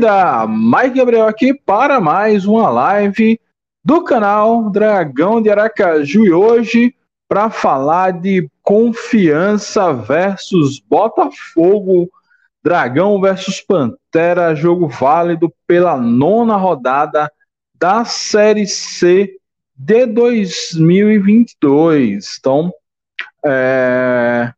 Torcida! Mike Gabriel aqui para mais uma live do canal Dragão de Aracaju e hoje para falar de confiança versus Botafogo, Dragão versus Pantera, jogo válido pela nona rodada da Série C de 2022. Então, é,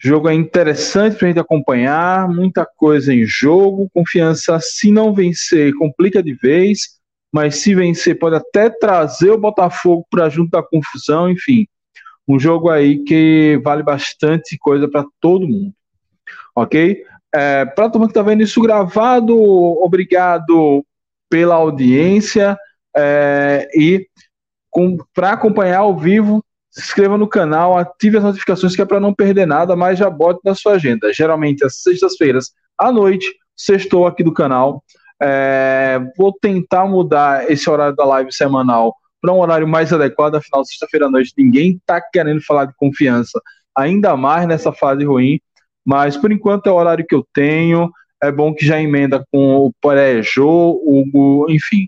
Jogo é interessante para a gente acompanhar, muita coisa em jogo. Confiança, se não vencer, complica de vez, mas se vencer, pode até trazer o Botafogo para junto da confusão. Enfim, um jogo aí que vale bastante coisa para todo mundo. Ok? É, para todo mundo que está vendo isso gravado, obrigado pela audiência é, e para acompanhar ao vivo se inscreva no canal, ative as notificações que é para não perder nada, mas já bote na sua agenda. Geralmente às sextas-feiras à noite, sextou aqui do canal. É, vou tentar mudar esse horário da live semanal para um horário mais adequado, afinal, sexta-feira à noite ninguém está querendo falar de confiança, ainda mais nessa fase ruim, mas por enquanto é o horário que eu tenho. É bom que já emenda com o Porejô, o enfim.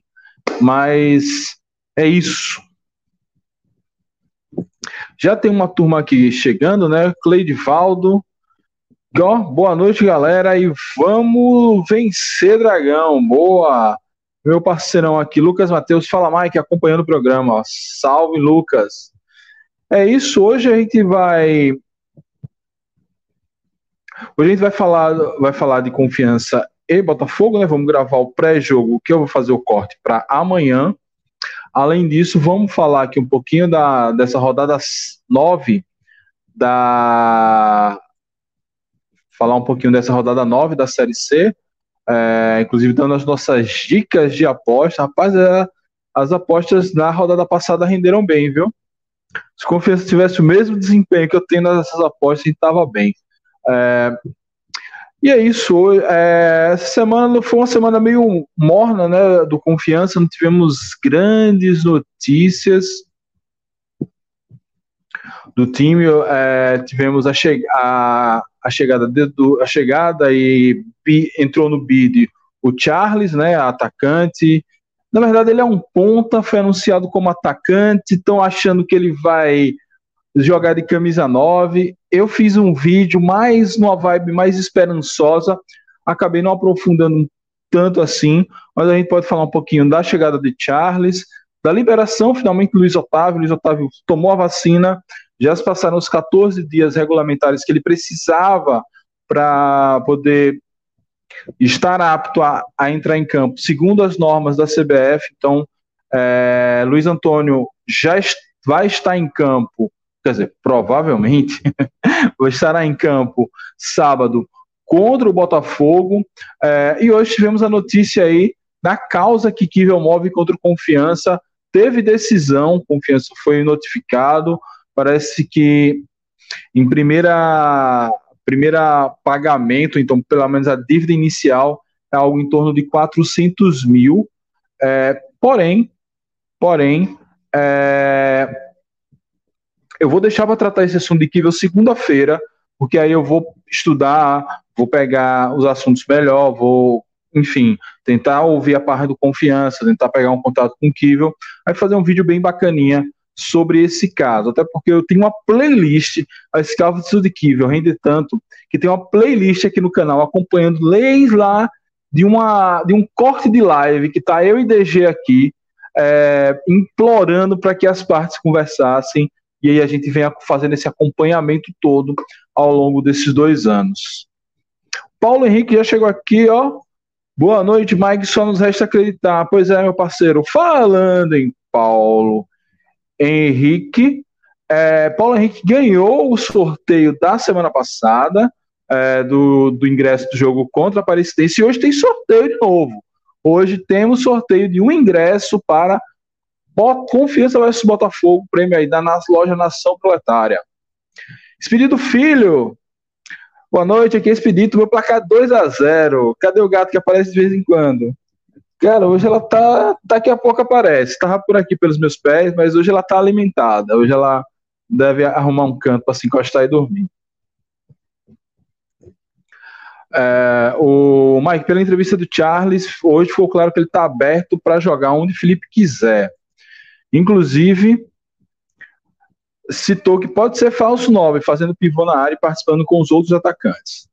Mas é isso. Já tem uma turma aqui chegando, né? Cleidivaldo. Ó, boa noite, galera. E vamos vencer, Dragão. Boa. Meu parceirão aqui, Lucas Matheus. Fala, Mike, acompanhando o programa. Salve, Lucas. É isso. Hoje a gente vai. Hoje a gente vai falar, vai falar de confiança e Botafogo, né? Vamos gravar o pré-jogo, que eu vou fazer o corte para amanhã. Além disso, vamos falar aqui um pouquinho da, dessa rodada 9 da falar um pouquinho dessa rodada 9 da Série C, é, inclusive dando as nossas dicas de aposta. Rapaz, é, as apostas na rodada passada renderam bem, viu? Se Confiança tivesse o mesmo desempenho que eu tenho nessas apostas, estava bem. É, e é isso. É, essa semana foi uma semana meio morna, né? Do confiança, não tivemos grandes notícias do time. É, tivemos a, che a, a chegada de, do, a chegada e bi, entrou no bid o Charles, né? Atacante. Na verdade, ele é um ponta, foi anunciado como atacante. Estão achando que ele vai jogar de camisa 9. Eu fiz um vídeo mais numa vibe mais esperançosa, acabei não aprofundando tanto assim, mas a gente pode falar um pouquinho da chegada de Charles, da liberação finalmente do Luiz Otávio. Luiz Otávio tomou a vacina, já se passaram os 14 dias regulamentares que ele precisava para poder estar apto a, a, entrar em campo, segundo as normas da CBF. Então, é, Luiz Antônio já vai estar em campo quer dizer, provavelmente, estará em campo sábado contra o Botafogo. É, e hoje tivemos a notícia aí da causa que Kivel move contra o Confiança. Teve decisão, Confiança foi notificado. Parece que em primeira, primeira pagamento, então pelo menos a dívida inicial é algo em torno de 400 mil. É, porém, porém, é, eu vou deixar para tratar esse assunto de Kivel segunda-feira, porque aí eu vou estudar, vou pegar os assuntos melhor, vou, enfim, tentar ouvir a parte do confiança, tentar pegar um contato com o Kivel, aí fazer um vídeo bem bacaninha sobre esse caso, até porque eu tenho uma playlist, esse caso de Kivel rende tanto, que tem uma playlist aqui no canal acompanhando leis lá de, uma, de um corte de live que tá eu e DG aqui, é, implorando para que as partes conversassem e aí a gente venha fazendo esse acompanhamento todo ao longo desses dois anos. Paulo Henrique já chegou aqui, ó. Boa noite, Mike. Só nos resta acreditar. Pois é, meu parceiro. Falando em Paulo Henrique, é, Paulo Henrique ganhou o sorteio da semana passada é, do, do ingresso do jogo contra a Aparecidense e hoje tem sorteio de novo. Hoje temos sorteio de um ingresso para Confiança vs Botafogo, prêmio aí da loja Nação Proletária. Expedito Filho, boa noite, aqui é Expedito, meu placar 2 a 0 Cadê o gato que aparece de vez em quando? Cara, hoje ela tá, daqui a pouco aparece, tava por aqui pelos meus pés, mas hoje ela tá alimentada, hoje ela deve arrumar um canto para se encostar e dormir. É, o Mike, pela entrevista do Charles, hoje ficou claro que ele está aberto para jogar onde Felipe quiser. Inclusive, citou que pode ser falso 9, fazendo pivô na área e participando com os outros atacantes.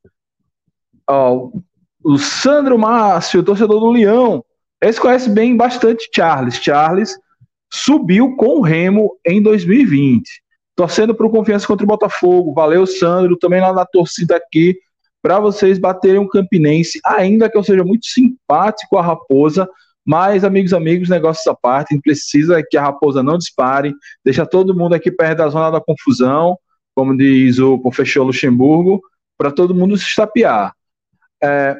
O Sandro Márcio, torcedor do Leão, esse conhece bem bastante Charles. Charles subiu com o Remo em 2020, torcendo para o Confiança contra o Botafogo. Valeu, Sandro, também lá na torcida aqui, para vocês baterem um Campinense, ainda que eu seja muito simpático a Raposa, mas, amigos, amigos, negócios à parte, a gente precisa que a raposa não dispare, deixa todo mundo aqui perto da zona da confusão, como diz o professor Luxemburgo, para todo mundo se estapear. É,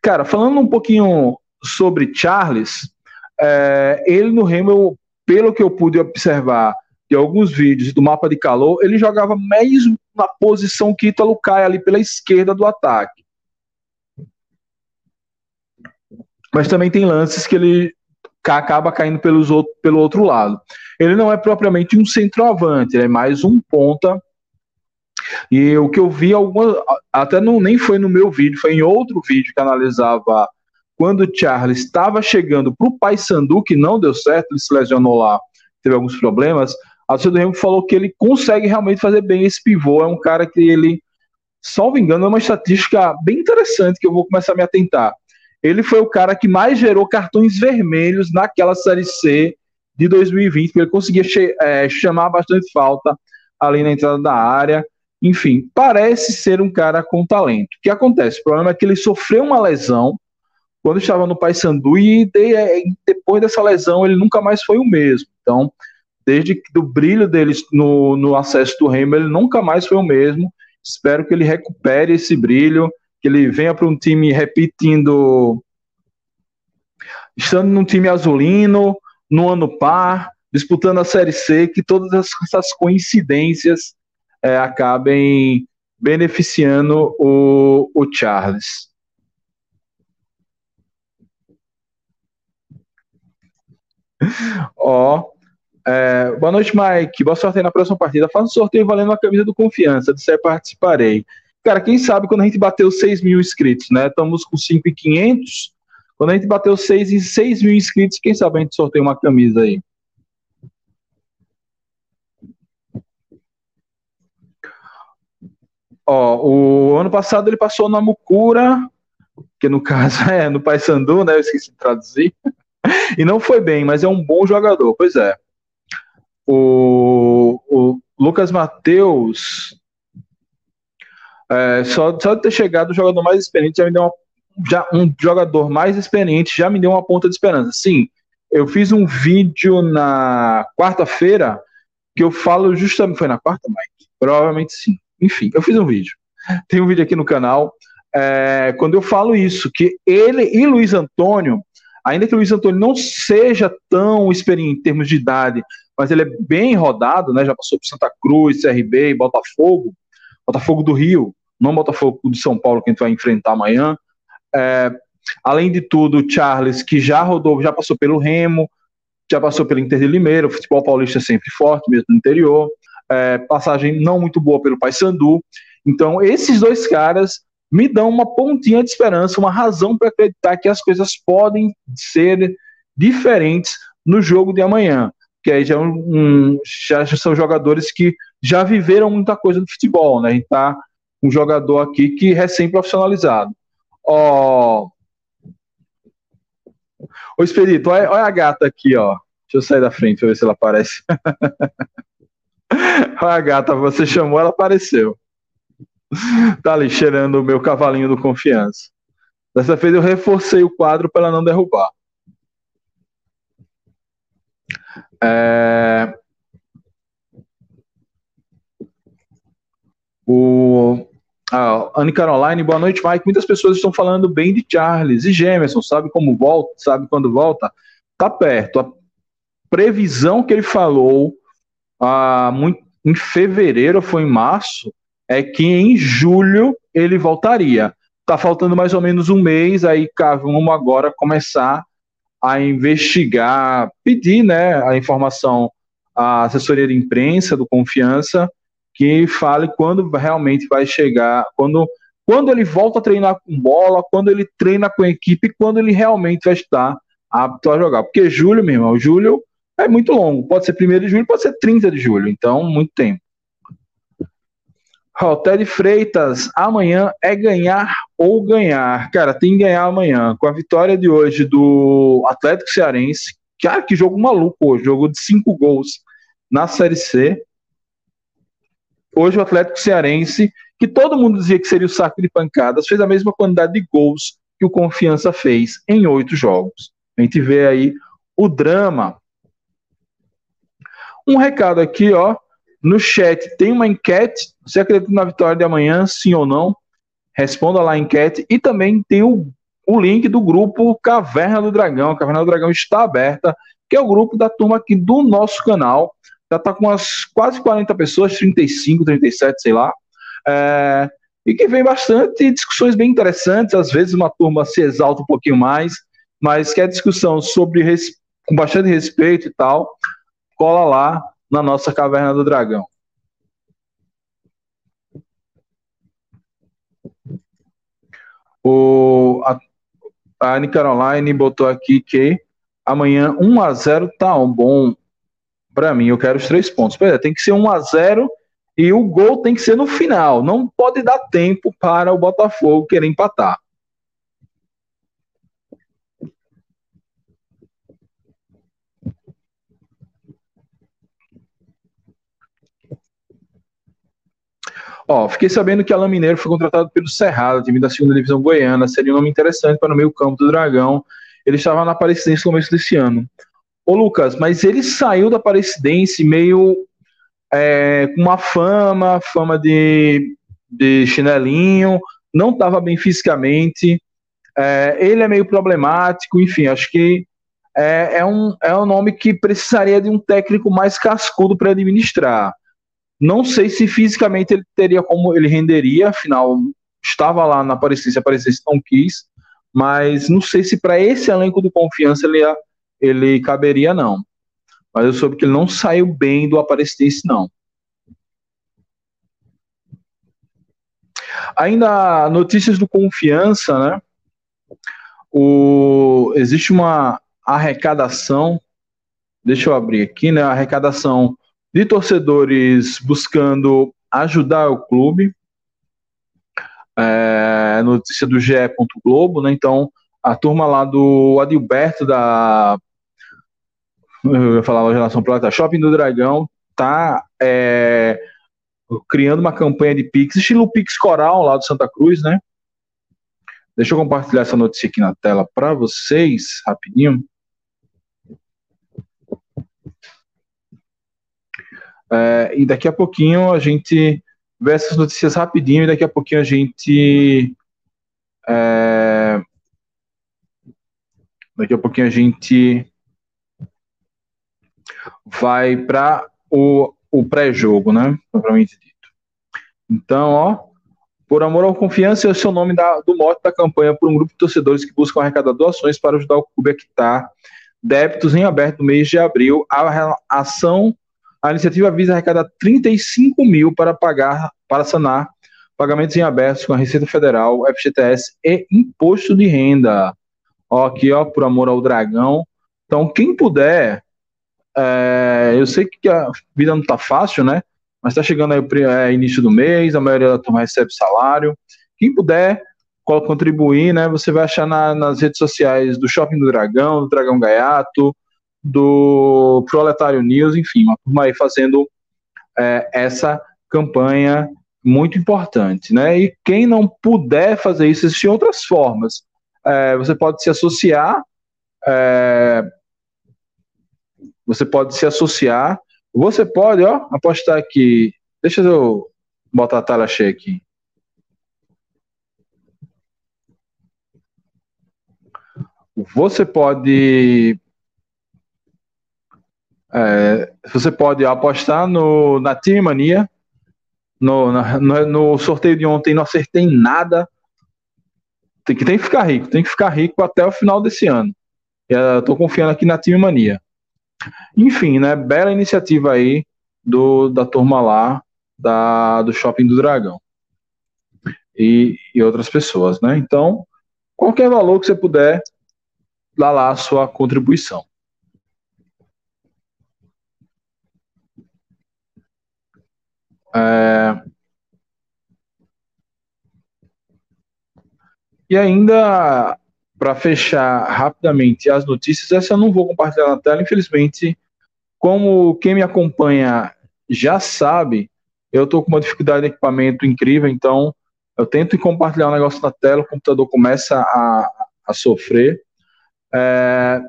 cara, falando um pouquinho sobre Charles, é, ele no Remo, pelo que eu pude observar de alguns vídeos do mapa de calor, ele jogava mesmo na posição que Ítalo cai ali pela esquerda do ataque. Mas também tem lances que ele acaba caindo pelos outro, pelo outro lado. Ele não é propriamente um centroavante, ele é mais um ponta. E o que eu vi algumas, até não nem foi no meu vídeo, foi em outro vídeo que analisava quando o Charles estava chegando para o Paysandu, que não deu certo, ele se lesionou lá, teve alguns problemas. A do Remo falou que ele consegue realmente fazer bem esse pivô. É um cara que ele, salvo engano, é uma estatística bem interessante que eu vou começar a me atentar ele foi o cara que mais gerou cartões vermelhos naquela Série C de 2020, porque ele conseguia é, chamar bastante falta ali na entrada da área. Enfim, parece ser um cara com talento. O que acontece? O problema é que ele sofreu uma lesão quando estava no Paysandu e é, depois dessa lesão ele nunca mais foi o mesmo. Então, desde do brilho dele no, no acesso do Remo, ele nunca mais foi o mesmo. Espero que ele recupere esse brilho que ele venha para um time repetindo, estando num time azulino, no ano par, disputando a Série C, que todas essas coincidências é, acabem beneficiando o, o Charles. Ó, é, boa noite, Mike. Boa sorte aí na próxima partida. Faça um sorteio valendo a camisa do Confiança. De ser participarei. Cara, quem sabe quando a gente bateu 6 mil inscritos, né? Estamos com 5,500. Quando a gente bateu 6 em 6 mil inscritos, quem sabe a gente sorteia uma camisa aí. Ó, o ano passado ele passou na Mucura, que no caso é no Paysandu, né? Eu esqueci de traduzir. e não foi bem, mas é um bom jogador. Pois é. O, o Lucas Mateus é, só, só de ter chegado o jogador mais experiente já me deu uma, já, um jogador mais experiente já me deu uma ponta de esperança. Sim, eu fiz um vídeo na quarta-feira que eu falo justamente. Foi na quarta, Mike? Provavelmente sim. Enfim, eu fiz um vídeo. Tem um vídeo aqui no canal. É, quando eu falo isso, que ele e Luiz Antônio, ainda que Luiz Antônio não seja tão experiente em termos de idade, mas ele é bem rodado, né? Já passou por Santa Cruz, CRB, Botafogo, Botafogo do Rio no Botafogo de São Paulo, que a gente vai enfrentar amanhã. É, além de tudo, o Charles, que já rodou, já passou pelo Remo, já passou pelo Inter de Limeira, o futebol paulista é sempre forte, mesmo no interior. É, passagem não muito boa pelo Paysandu. Então, esses dois caras me dão uma pontinha de esperança, uma razão para acreditar que as coisas podem ser diferentes no jogo de amanhã. Que aí já, é um, já são jogadores que já viveram muita coisa no futebol, né? A gente tá um jogador aqui que é recém-profissionalizado. Ó, Ô, Expedito, olha, olha, a gata aqui, ó. Deixa eu sair da frente ver se ela aparece. olha a gata, você chamou, ela apareceu. Tá ali cheirando o meu cavalinho do confiança. Dessa vez eu reforcei o quadro para ela não derrubar. É... O ah, Anne Caroline, boa noite, Mike. Muitas pessoas estão falando bem de Charles e Gemerson, sabe como volta, sabe quando volta? Tá perto. A previsão que ele falou ah, muito, em fevereiro, foi em março, é que em julho ele voltaria. Tá faltando mais ou menos um mês, aí vamos agora começar a investigar, pedir né, a informação à assessoria de imprensa do Confiança que fale quando realmente vai chegar, quando, quando ele volta a treinar com bola, quando ele treina com a equipe, quando ele realmente vai estar apto a jogar. Porque julho, meu irmão, julho é muito longo. Pode ser 1 de julho, pode ser 30 de julho, então muito tempo. Ó, Ted Freitas, amanhã é ganhar ou ganhar. Cara, tem que ganhar amanhã. Com a vitória de hoje do Atlético Cearense, cara, que jogo maluco hoje, jogo de cinco gols na Série C. Hoje o Atlético Cearense, que todo mundo dizia que seria o saco de pancadas, fez a mesma quantidade de gols que o Confiança fez em oito jogos. A gente vê aí o drama. Um recado aqui, ó. No chat tem uma enquete. Você acredita na vitória de amanhã, sim ou não? Responda lá a enquete. E também tem o, o link do grupo Caverna do Dragão. A Caverna do Dragão está aberta, que é o grupo da turma aqui do nosso canal já está com umas quase 40 pessoas, 35, 37, sei lá. É, e que vem bastante discussões bem interessantes, às vezes uma turma se exalta um pouquinho mais, mas que é discussão sobre com bastante respeito e tal, cola lá na nossa Caverna do Dragão. O, a, a Anne Caroline botou aqui que amanhã 1 a 0 tá bom para mim, eu quero os três pontos. Pera, tem que ser 1 a 0 e o gol tem que ser no final. Não pode dar tempo para o Botafogo querer empatar. Ó, fiquei sabendo que Alain Mineiro foi contratado pelo Cerrado, time da segunda divisão goiana. Seria um nome interessante para o meio campo do Dragão. Ele estava na Aparecidense no começo desse ano. Ô Lucas, mas ele saiu da Aparecidense meio é, com uma fama, fama de, de chinelinho, não estava bem fisicamente, é, ele é meio problemático, enfim, acho que é, é, um, é um nome que precisaria de um técnico mais cascudo para administrar. Não sei se fisicamente ele teria como ele renderia, afinal, estava lá na Aparecidense, a Aparecidense não quis, mas não sei se para esse elenco do confiança ele ia ele caberia, não. Mas eu soube que ele não saiu bem do Aparecidense, não. Ainda notícias do Confiança, né? O, existe uma arrecadação, deixa eu abrir aqui, né? Arrecadação de torcedores buscando ajudar o clube. É, notícia do GE. Globo, né? Então, a turma lá do Adilberto da eu ia falar loja Nação Plata, Shopping do Dragão tá é, criando uma campanha de Pix, estilo Pix Coral lá do Santa Cruz, né? Deixa eu compartilhar essa notícia aqui na tela para vocês, rapidinho. É, e daqui a pouquinho a gente vê essas notícias rapidinho e daqui a pouquinho a gente. É, daqui a pouquinho a gente vai para o, o pré-jogo, né? Propriamente dito. Então, ó, por amor à confiança, é o nome da, do mote da campanha por um grupo de torcedores que buscam arrecadar doações para ajudar o clube a quitar débitos em aberto no mês de abril. A ação, a iniciativa visa arrecadar 35 mil para pagar, para sanar pagamentos em aberto com a Receita Federal, FGTS e Imposto de Renda. Ó, aqui, ó, por amor ao dragão. Então, quem puder é, eu sei que a vida não está fácil, né? Mas está chegando aí o é, início do mês, a maioria da turma recebe salário. Quem puder contribuir, né, você vai achar na, nas redes sociais do Shopping do Dragão, do Dragão Gaiato, do Proletário News, enfim, uma turma aí fazendo é, essa campanha muito importante, né? E quem não puder fazer isso, existem outras formas. É, você pode se associar, é, você pode se associar, você pode, ó, apostar aqui. Deixa eu botar a tela cheia aqui. Você pode é, você pode apostar no, na Team Mania. No, no, no, sorteio de ontem não acertei nada. Tem que, tem que ficar rico, tem que ficar rico até o final desse ano. Estou confiando aqui na Team Mania. Enfim, né? Bela iniciativa aí do, da turma lá da, do Shopping do Dragão. E, e outras pessoas, né? Então, qualquer valor que você puder, dá lá a sua contribuição. É... E ainda, para fechar rapidamente as notícias, essa eu não vou compartilhar na tela, infelizmente, como quem me acompanha já sabe, eu estou com uma dificuldade de equipamento incrível, então eu tento compartilhar um negócio na tela, o computador começa a, a sofrer. É,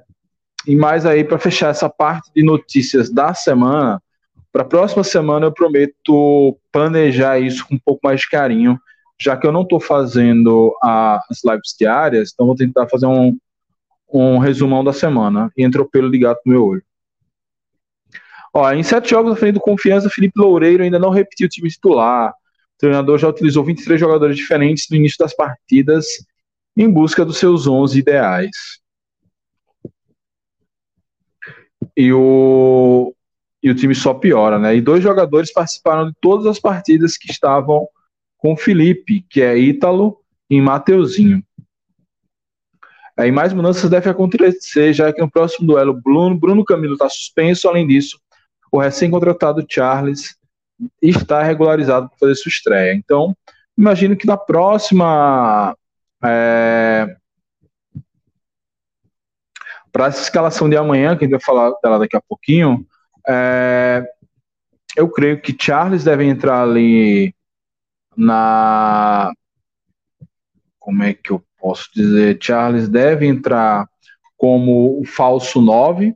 e mais aí, para fechar essa parte de notícias da semana, para a próxima semana eu prometo planejar isso com um pouco mais de carinho, já que eu não estou fazendo as lives diárias, então vou tentar fazer um, um resumão da semana. E entrou pelo de gato no meu olho. Ó, em sete jogos à frente do Confiança, Felipe Loureiro ainda não repetiu o time titular. O treinador já utilizou 23 jogadores diferentes no início das partidas em busca dos seus 11 ideais. E o, e o time só piora, né? E dois jogadores participaram de todas as partidas que estavam com Felipe, que é Ítalo e Mateuzinho. Aí mais mudanças devem acontecer, já que no próximo duelo Bruno, Bruno Camilo está suspenso. Além disso, o recém-contratado Charles está regularizado para fazer sua estreia. Então, imagino que na próxima. É, para essa escalação de amanhã, que a gente vai falar dela daqui a pouquinho, é, eu creio que Charles deve entrar ali na. Como é que eu posso dizer? Charles deve entrar como o falso 9.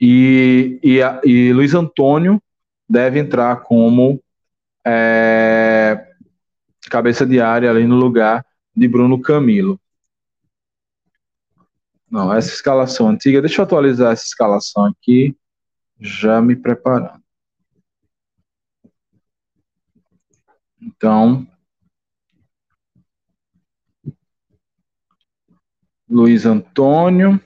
E, e, e Luiz Antônio deve entrar como é, cabeça de área ali no lugar de Bruno Camilo. Não, essa escalação antiga. Deixa eu atualizar essa escalação aqui, já me preparando. Então, Luiz Antônio.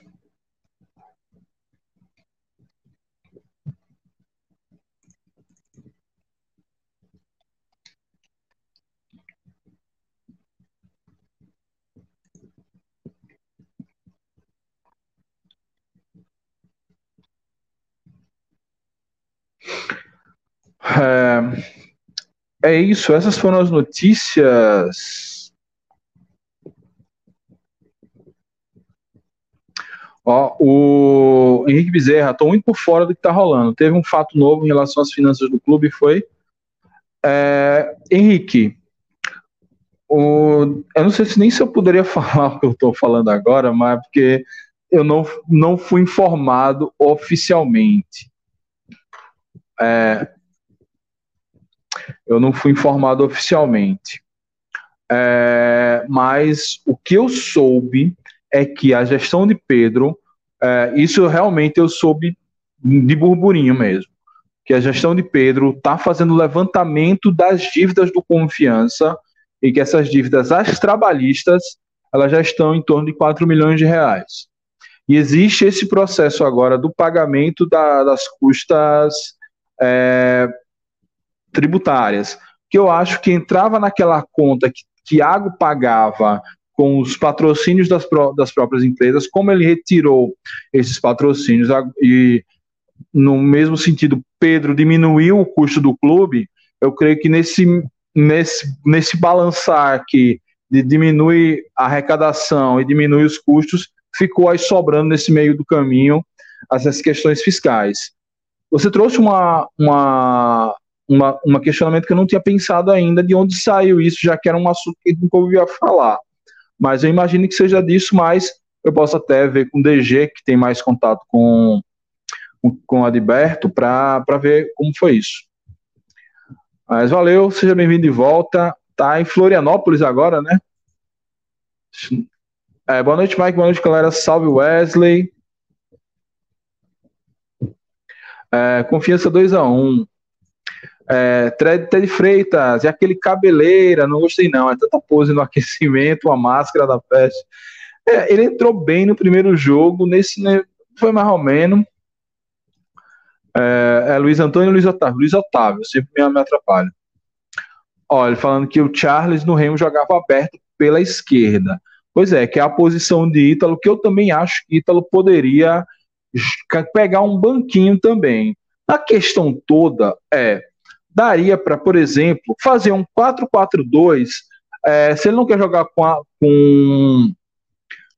É, é isso, essas foram as notícias. Ó, o Henrique Bezerra, estou muito por fora do que está rolando. Teve um fato novo em relação às finanças do clube, foi. É, Henrique, o, eu não sei se nem se eu poderia falar o que eu estou falando agora, mas porque eu não, não fui informado oficialmente. É, eu não fui informado oficialmente. É, mas o que eu soube é que a gestão de Pedro, é, isso realmente eu soube de burburinho mesmo, que a gestão de Pedro está fazendo levantamento das dívidas do Confiança e que essas dívidas, as trabalhistas, elas já estão em torno de 4 milhões de reais. E existe esse processo agora do pagamento da, das custas é, tributárias, que eu acho que entrava naquela conta que Tiago pagava com os patrocínios das, das próprias empresas, como ele retirou esses patrocínios e, no mesmo sentido, Pedro diminuiu o custo do clube, eu creio que nesse nesse, nesse balançar aqui de diminuir a arrecadação e diminuir os custos, ficou aí sobrando nesse meio do caminho essas questões fiscais. Você trouxe uma, uma, uma, uma questionamento que eu não tinha pensado ainda de onde saiu isso, já que era um assunto que nunca ouvia falar. Mas eu imagino que seja disso, mas eu posso até ver com o DG, que tem mais contato com, com o Adberto, para ver como foi isso. Mas valeu, seja bem-vindo de volta. Tá em Florianópolis agora, né? É, boa noite, Mike. Boa noite, galera. Salve, Wesley. É, confiança 2x1. É, Ted Freitas, e aquele cabeleira, não gostei não. É tanta pose no aquecimento, uma máscara da peste. É, ele entrou bem no primeiro jogo, nesse né, foi mais ou menos. É, é Luiz Antônio e Luiz Otávio. Luiz Otávio, sempre me, me atrapalha. Olha, falando que o Charles no Remo jogava aberto pela esquerda. Pois é, que é a posição de Ítalo, que eu também acho que Ítalo poderia pegar um banquinho também. A questão toda é, daria para, por exemplo, fazer um 4-4-2, é, se ele não quer jogar com, a, com,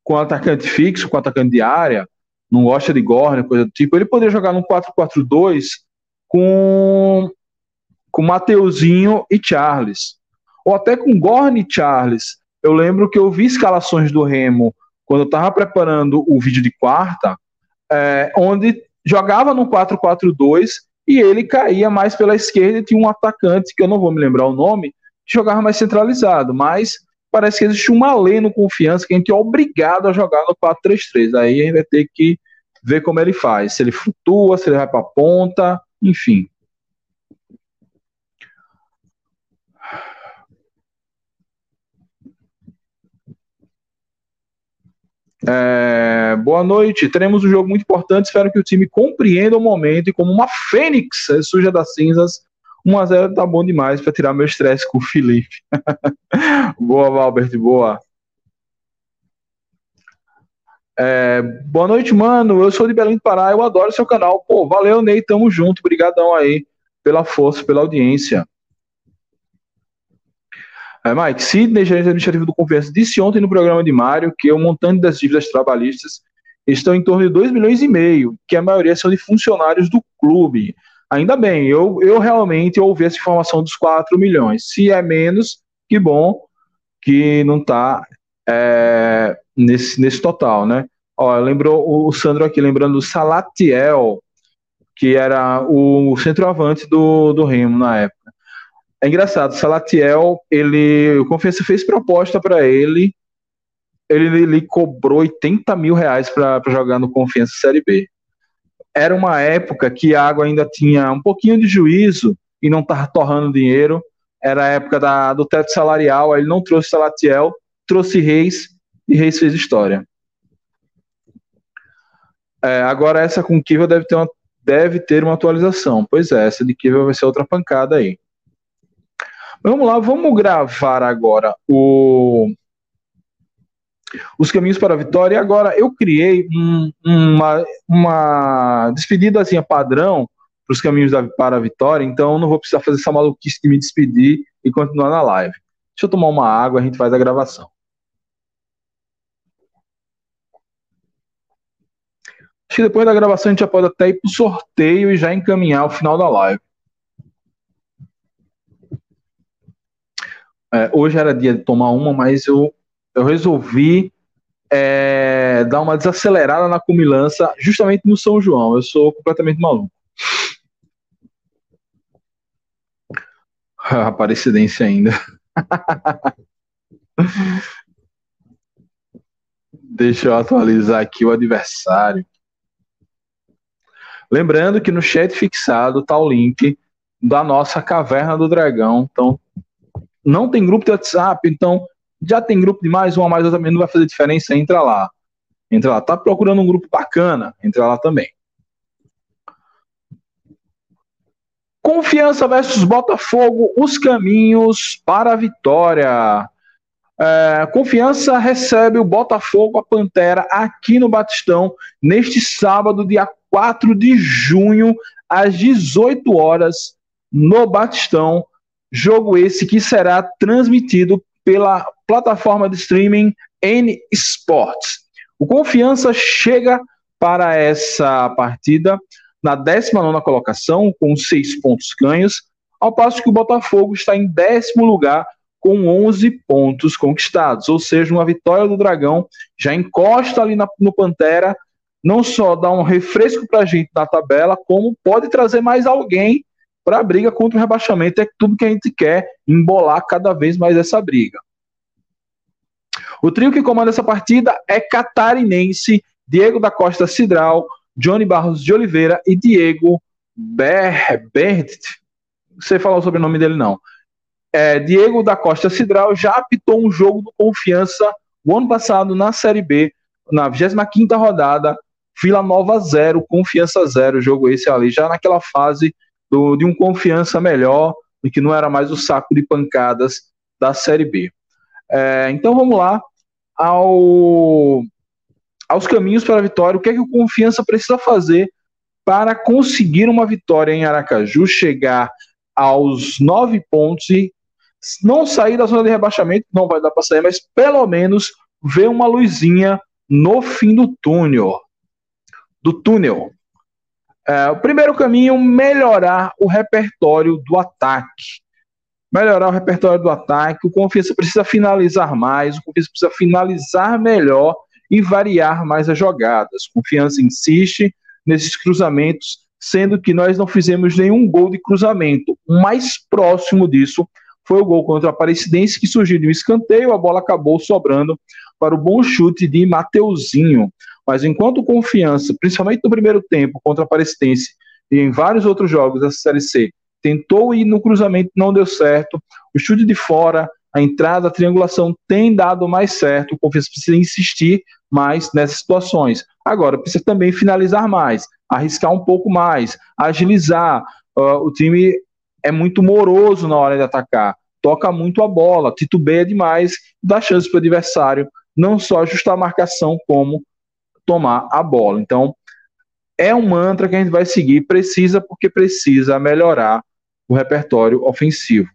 com atacante fixo, com atacante de área, não gosta de Gorne, coisa do tipo, ele poderia jogar num 4-4-2 com, com Mateuzinho e Charles. Ou até com Gorne e Charles. Eu lembro que eu vi escalações do Remo quando eu estava preparando o vídeo de quarta, é, onde jogava no 4-4-2 e ele caía mais pela esquerda e tinha um atacante, que eu não vou me lembrar o nome, que jogava mais centralizado, mas parece que existe uma lei no confiança que a gente é obrigado a jogar no 4-3-3. Aí a gente vai ter que ver como ele faz, se ele flutua, se ele vai para a ponta, enfim. É, boa noite. Teremos um jogo muito importante. Espero que o time compreenda o momento e, como uma fênix suja das cinzas, 1x0 tá bom demais para tirar meu estresse com o Felipe. boa, Valbert, boa. É, boa noite, mano. Eu sou de Belém do Pará. Eu adoro seu canal. Pô, valeu, Ney. Tamo junto. Obrigadão aí pela força, pela audiência. É, Mike, Sidney, gerente administrativo do Confiança, disse ontem no programa de Mário que o montante das dívidas trabalhistas estão em torno de 2 milhões e meio, que a maioria são de funcionários do clube. Ainda bem, eu, eu realmente ouvi essa informação dos 4 milhões. Se é menos, que bom que não está é, nesse, nesse total, né? Lembrou o Sandro aqui, lembrando o Salatiel, que era o centroavante do, do Remo na época. É engraçado, Salatiel, ele, o Confiança fez proposta para ele, ele, ele cobrou 80 mil reais para jogar no Confiança Série B. Era uma época que a água ainda tinha um pouquinho de juízo e não estava torrando dinheiro. Era a época da, do teto salarial, aí ele não trouxe Salatiel, trouxe Reis e Reis fez história. É, agora essa com Kiva deve ter, uma, deve ter uma atualização. Pois é, essa de Kiva vai ser outra pancada aí. Vamos lá, vamos gravar agora o os caminhos para a vitória. E agora eu criei um, uma, uma despedidazinha padrão para os caminhos da, para a vitória, então não vou precisar fazer essa maluquice de me despedir e continuar na live. Deixa eu tomar uma água, a gente faz a gravação. Acho que depois da gravação a gente já pode até ir para o sorteio e já encaminhar o final da live. É, hoje era dia de tomar uma, mas eu, eu resolvi é, dar uma desacelerada na comilança justamente no São João. Eu sou completamente maluco. Aparecidência ainda. Deixa eu atualizar aqui o adversário. Lembrando que no chat fixado está o link da nossa Caverna do Dragão. Então, não tem grupo de WhatsApp, então já tem grupo de mais, um a mais, também não vai fazer diferença, entra lá. Entra lá. Tá procurando um grupo bacana, entra lá também. Confiança versus Botafogo, os caminhos para a vitória. É, Confiança recebe o Botafogo, a Pantera, aqui no Batistão, neste sábado, dia 4 de junho, às 18 horas, no Batistão Jogo esse que será transmitido pela plataforma de streaming N Sports. O Confiança chega para essa partida na 19 colocação, com seis pontos ganhos, ao passo que o Botafogo está em décimo lugar com 11 pontos conquistados, ou seja, uma vitória do Dragão já encosta ali na, no Pantera, não só dá um refresco para a gente na tabela, como pode trazer mais alguém para a briga contra o rebaixamento, é tudo que a gente quer, embolar cada vez mais essa briga. O trio que comanda essa partida é catarinense, Diego da Costa Cidral, Johnny Barros de Oliveira e Diego Ber Você falou o sobrenome dele, não. É, Diego da Costa Cidral já apitou um jogo do confiança o ano passado na Série B, na 25 rodada, Vila Nova 0, Confiança 0, jogo esse ali, já naquela fase do, de um confiança melhor, e que não era mais o saco de pancadas da Série B. É, então vamos lá ao, aos caminhos para a vitória. O que é que o Confiança precisa fazer para conseguir uma vitória em Aracaju, chegar aos nove pontos e não sair da zona de rebaixamento, não vai dar para sair, mas pelo menos ver uma luzinha no fim do túnel. Do túnel. É, o primeiro caminho, melhorar o repertório do ataque. Melhorar o repertório do ataque. O Confiança precisa finalizar mais, o Confiança precisa finalizar melhor e variar mais as jogadas. Confiança insiste nesses cruzamentos, sendo que nós não fizemos nenhum gol de cruzamento. O mais próximo disso foi o gol contra a Aparecidense, que surgiu de um escanteio, a bola acabou sobrando para o bom chute de Mateuzinho. Mas enquanto confiança, principalmente no primeiro tempo contra a Aparecidense e em vários outros jogos da Série C, tentou ir no cruzamento, não deu certo. O chute de fora, a entrada, a triangulação tem dado mais certo. O confiança precisa insistir mais nessas situações. Agora, precisa também finalizar mais, arriscar um pouco mais, agilizar. Uh, o time é muito moroso na hora de atacar, toca muito a bola, titubeia demais, dá chance para o adversário não só ajustar a marcação, como tomar a bola. Então, é um mantra que a gente vai seguir, precisa porque precisa melhorar o repertório ofensivo.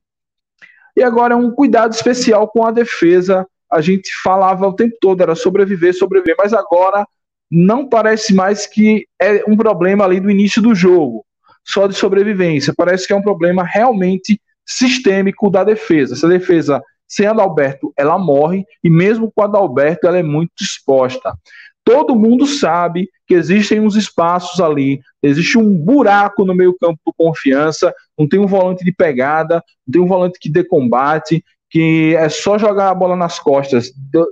E agora é um cuidado especial com a defesa. A gente falava o tempo todo, era sobreviver, sobreviver, mas agora não parece mais que é um problema ali do início do jogo, só de sobrevivência. Parece que é um problema realmente sistêmico da defesa. Essa defesa sem Adalberto, ela morre, e mesmo com Adalberto, ela é muito exposta. Todo mundo sabe que existem uns espaços ali, existe um buraco no meio-campo do confiança, não tem um volante de pegada, não tem um volante que dê combate, que é só jogar a bola nas costas do,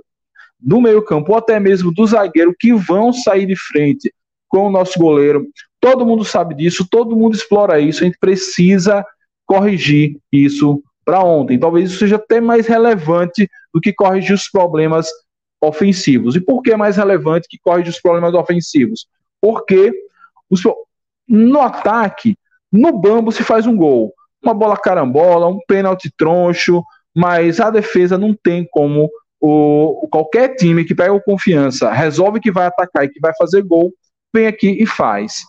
do meio-campo, ou até mesmo do zagueiro, que vão sair de frente com o nosso goleiro. Todo mundo sabe disso, todo mundo explora isso, a gente precisa corrigir isso para ontem. Talvez isso seja até mais relevante do que corrigir os problemas ofensivos. E por que mais relevante que corrigir os problemas ofensivos? Porque os, no ataque, no bambo se faz um gol. Uma bola carambola, um pênalti troncho, mas a defesa não tem como o, qualquer time que pega confiança, resolve que vai atacar e que vai fazer gol, vem aqui e faz.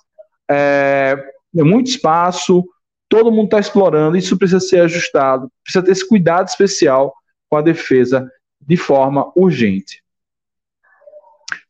É, é muito espaço, todo mundo está explorando, isso precisa ser ajustado, precisa ter esse cuidado especial com a defesa de forma urgente.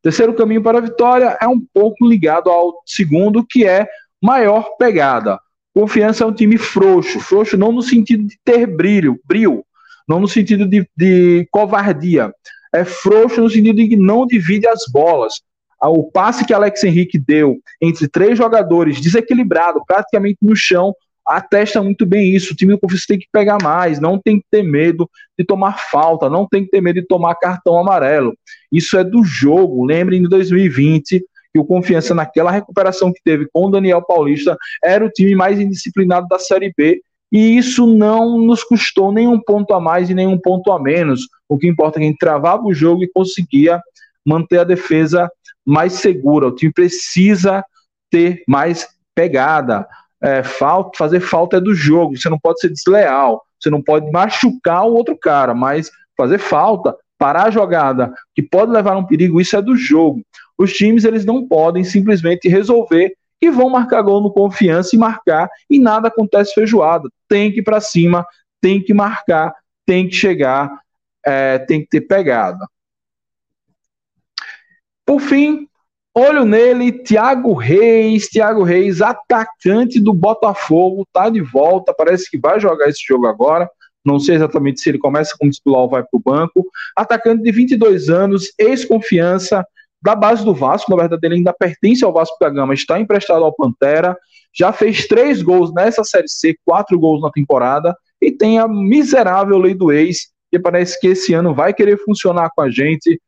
Terceiro caminho para a vitória é um pouco ligado ao segundo, que é maior pegada. Confiança é um time frouxo, frouxo não no sentido de ter brilho, brilho, não no sentido de, de covardia, é frouxo no sentido de que não divide as bolas. O passe que Alex Henrique deu entre três jogadores desequilibrado, praticamente no chão, atesta muito bem isso. O time do Confiança tem que pegar mais, não tem que ter medo de tomar falta, não tem que ter medo de tomar cartão amarelo. Isso é do jogo. Lembrem de 2020 que o Confiança, naquela recuperação que teve com o Daniel Paulista, era o time mais indisciplinado da Série B. E isso não nos custou nenhum ponto a mais e nenhum ponto a menos. O que importa é que a gente travava o jogo e conseguia manter a defesa mais segura. O time precisa ter mais pegada é, falta, fazer falta é do jogo, você não pode ser desleal, você não pode machucar o outro cara, mas fazer falta, parar a jogada, que pode levar um perigo, isso é do jogo. Os times eles não podem simplesmente resolver que vão marcar gol no confiança e marcar e nada acontece feijoada. Tem que ir para cima, tem que marcar, tem que chegar, é, tem que ter pegada. Por fim, olho nele, Thiago Reis, Thiago Reis, atacante do Botafogo, tá de volta, parece que vai jogar esse jogo agora. Não sei exatamente se ele começa como titular ou vai para o banco. Atacante de 22 anos, ex-confiança da base do Vasco, na verdade ele ainda pertence ao Vasco da Gama, está emprestado ao Pantera, já fez três gols nessa Série C, quatro gols na temporada, e tem a miserável lei do ex, que parece que esse ano vai querer funcionar com a gente.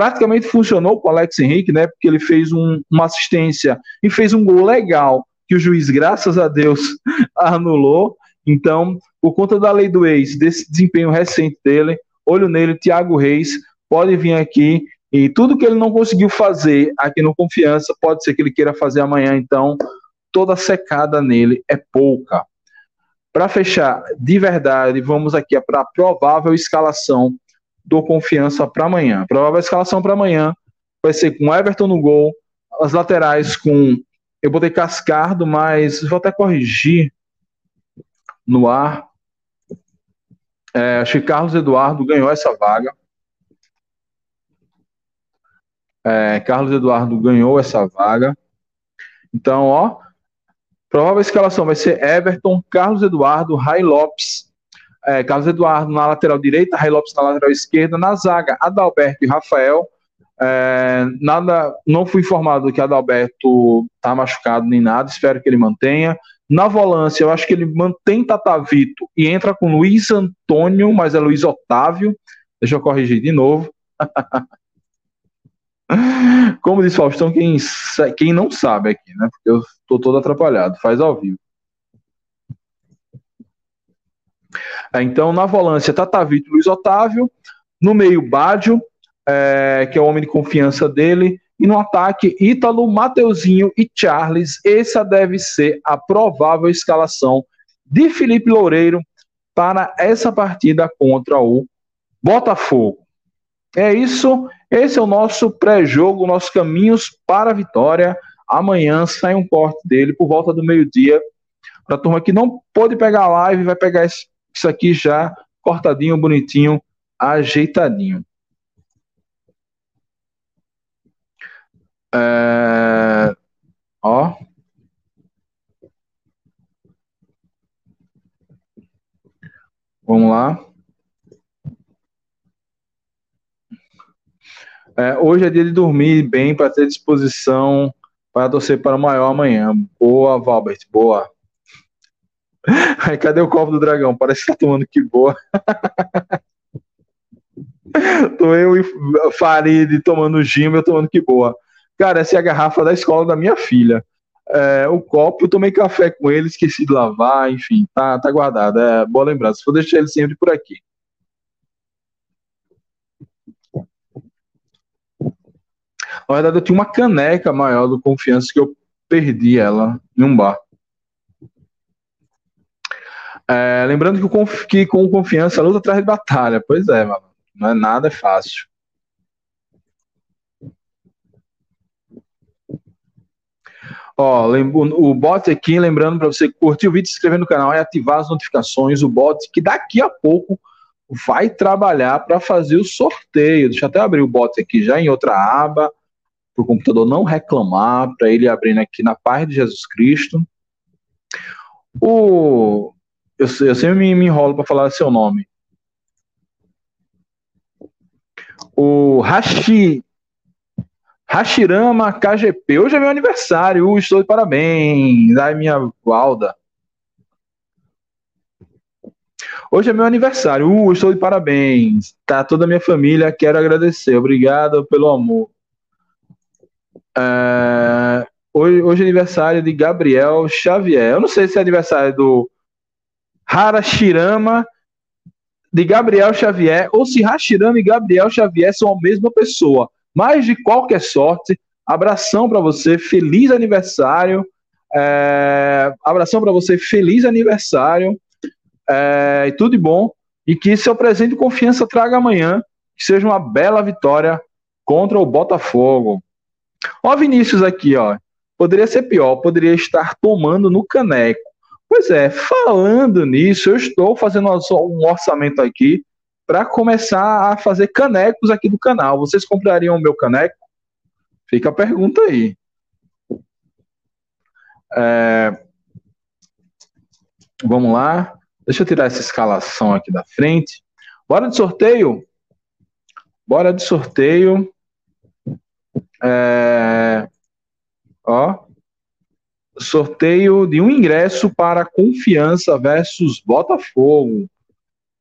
Praticamente funcionou com o Alex Henrique, né? Porque ele fez um, uma assistência e fez um gol legal que o juiz, graças a Deus, anulou. Então, por conta da lei do ex, desse desempenho recente dele, olho nele, Thiago Reis pode vir aqui e tudo que ele não conseguiu fazer aqui no Confiança, pode ser que ele queira fazer amanhã, então toda secada nele é pouca. Para fechar, de verdade, vamos aqui para a provável escalação do Confiança para amanhã. A provável escalação para amanhã vai ser com Everton no gol, as laterais com. Eu botei Cascardo, mas vou até corrigir no ar. É, acho que Carlos Eduardo ganhou essa vaga. É, Carlos Eduardo ganhou essa vaga. Então, ó, Provável escalação vai ser Everton, Carlos Eduardo, Rai Lopes, é, Carlos Eduardo na lateral direita, Rai Lopes na lateral esquerda, na zaga, Adalberto e Rafael. É, nada, não fui informado que Adalberto está machucado nem nada, espero que ele mantenha. Na volância, eu acho que ele mantém Tatavito e entra com Luiz Antônio, mas é Luiz Otávio. Deixa eu corrigir de novo. Como diz Faustão, quem, quem não sabe aqui, né? Porque eu estou todo atrapalhado, faz ao vivo. É, então, na volância, Tatavito Luiz Otávio. No meio, Bádio, é, que é o homem de confiança dele. E no ataque, Ítalo, Mateuzinho e Charles. Essa deve ser a provável escalação de Felipe Loureiro para essa partida contra o Botafogo. É isso. Esse é o nosso pré-jogo, nossos caminhos para a vitória. Amanhã sai um corte dele por volta do meio-dia. Para a turma que não pôde pegar a live, vai pegar isso aqui já cortadinho, bonitinho, ajeitadinho. É... Ó. Vamos lá. É, hoje é dia de dormir bem para ter disposição para torcer para o maior amanhã. Boa, Valbert, boa. Aí, cadê o copo do dragão? Parece que tá tomando que boa. Tô eu e Farid tomando gin, eu tomando que boa. Cara, essa é a garrafa da escola da minha filha. É, o copo, eu tomei café com ele, esqueci de lavar, enfim, tá, tá guardado. É boa lembrança. Vou deixar ele sempre por aqui. Na verdade, eu tinha uma caneca maior do Confiança que eu perdi ela em um bar. É, lembrando que, o, que com confiança luta atrás de batalha. Pois é, mano. Não é nada fácil. Ó, o bot aqui, lembrando para você curtir o vídeo, se inscrever no canal e ativar as notificações. O bot que daqui a pouco vai trabalhar para fazer o sorteio. Deixa eu até abrir o bot aqui já em outra aba para o computador não reclamar, para ele abrindo aqui na paz de Jesus Cristo. O, eu, eu sempre me, me enrolo para falar seu nome. O Hashi, Hashirama KGP. Hoje é meu aniversário, uh, estou de parabéns. Ai, minha Valda. Hoje é meu aniversário, uh, estou de parabéns. Tá toda a minha família, quero agradecer. Obrigado pelo amor. Uh, hoje, hoje é aniversário de Gabriel Xavier. Eu não sei se é aniversário do Harashirama de Gabriel Xavier ou se Hashirama e Gabriel Xavier são a mesma pessoa. Mas de qualquer sorte, abração para você, feliz aniversário. É, abração para você, feliz aniversário. É, e tudo de bom. E que seu presente de confiança traga amanhã, que seja uma bela vitória contra o Botafogo. Ó, Vinícius aqui, ó. Poderia ser pior, poderia estar tomando no caneco. Pois é, falando nisso, eu estou fazendo um orçamento aqui para começar a fazer canecos aqui do canal. Vocês comprariam o meu caneco? Fica a pergunta aí. É... Vamos lá. Deixa eu tirar essa escalação aqui da frente. Bora de sorteio? Bora de sorteio. É... Ó, sorteio de um ingresso para Confiança versus Botafogo.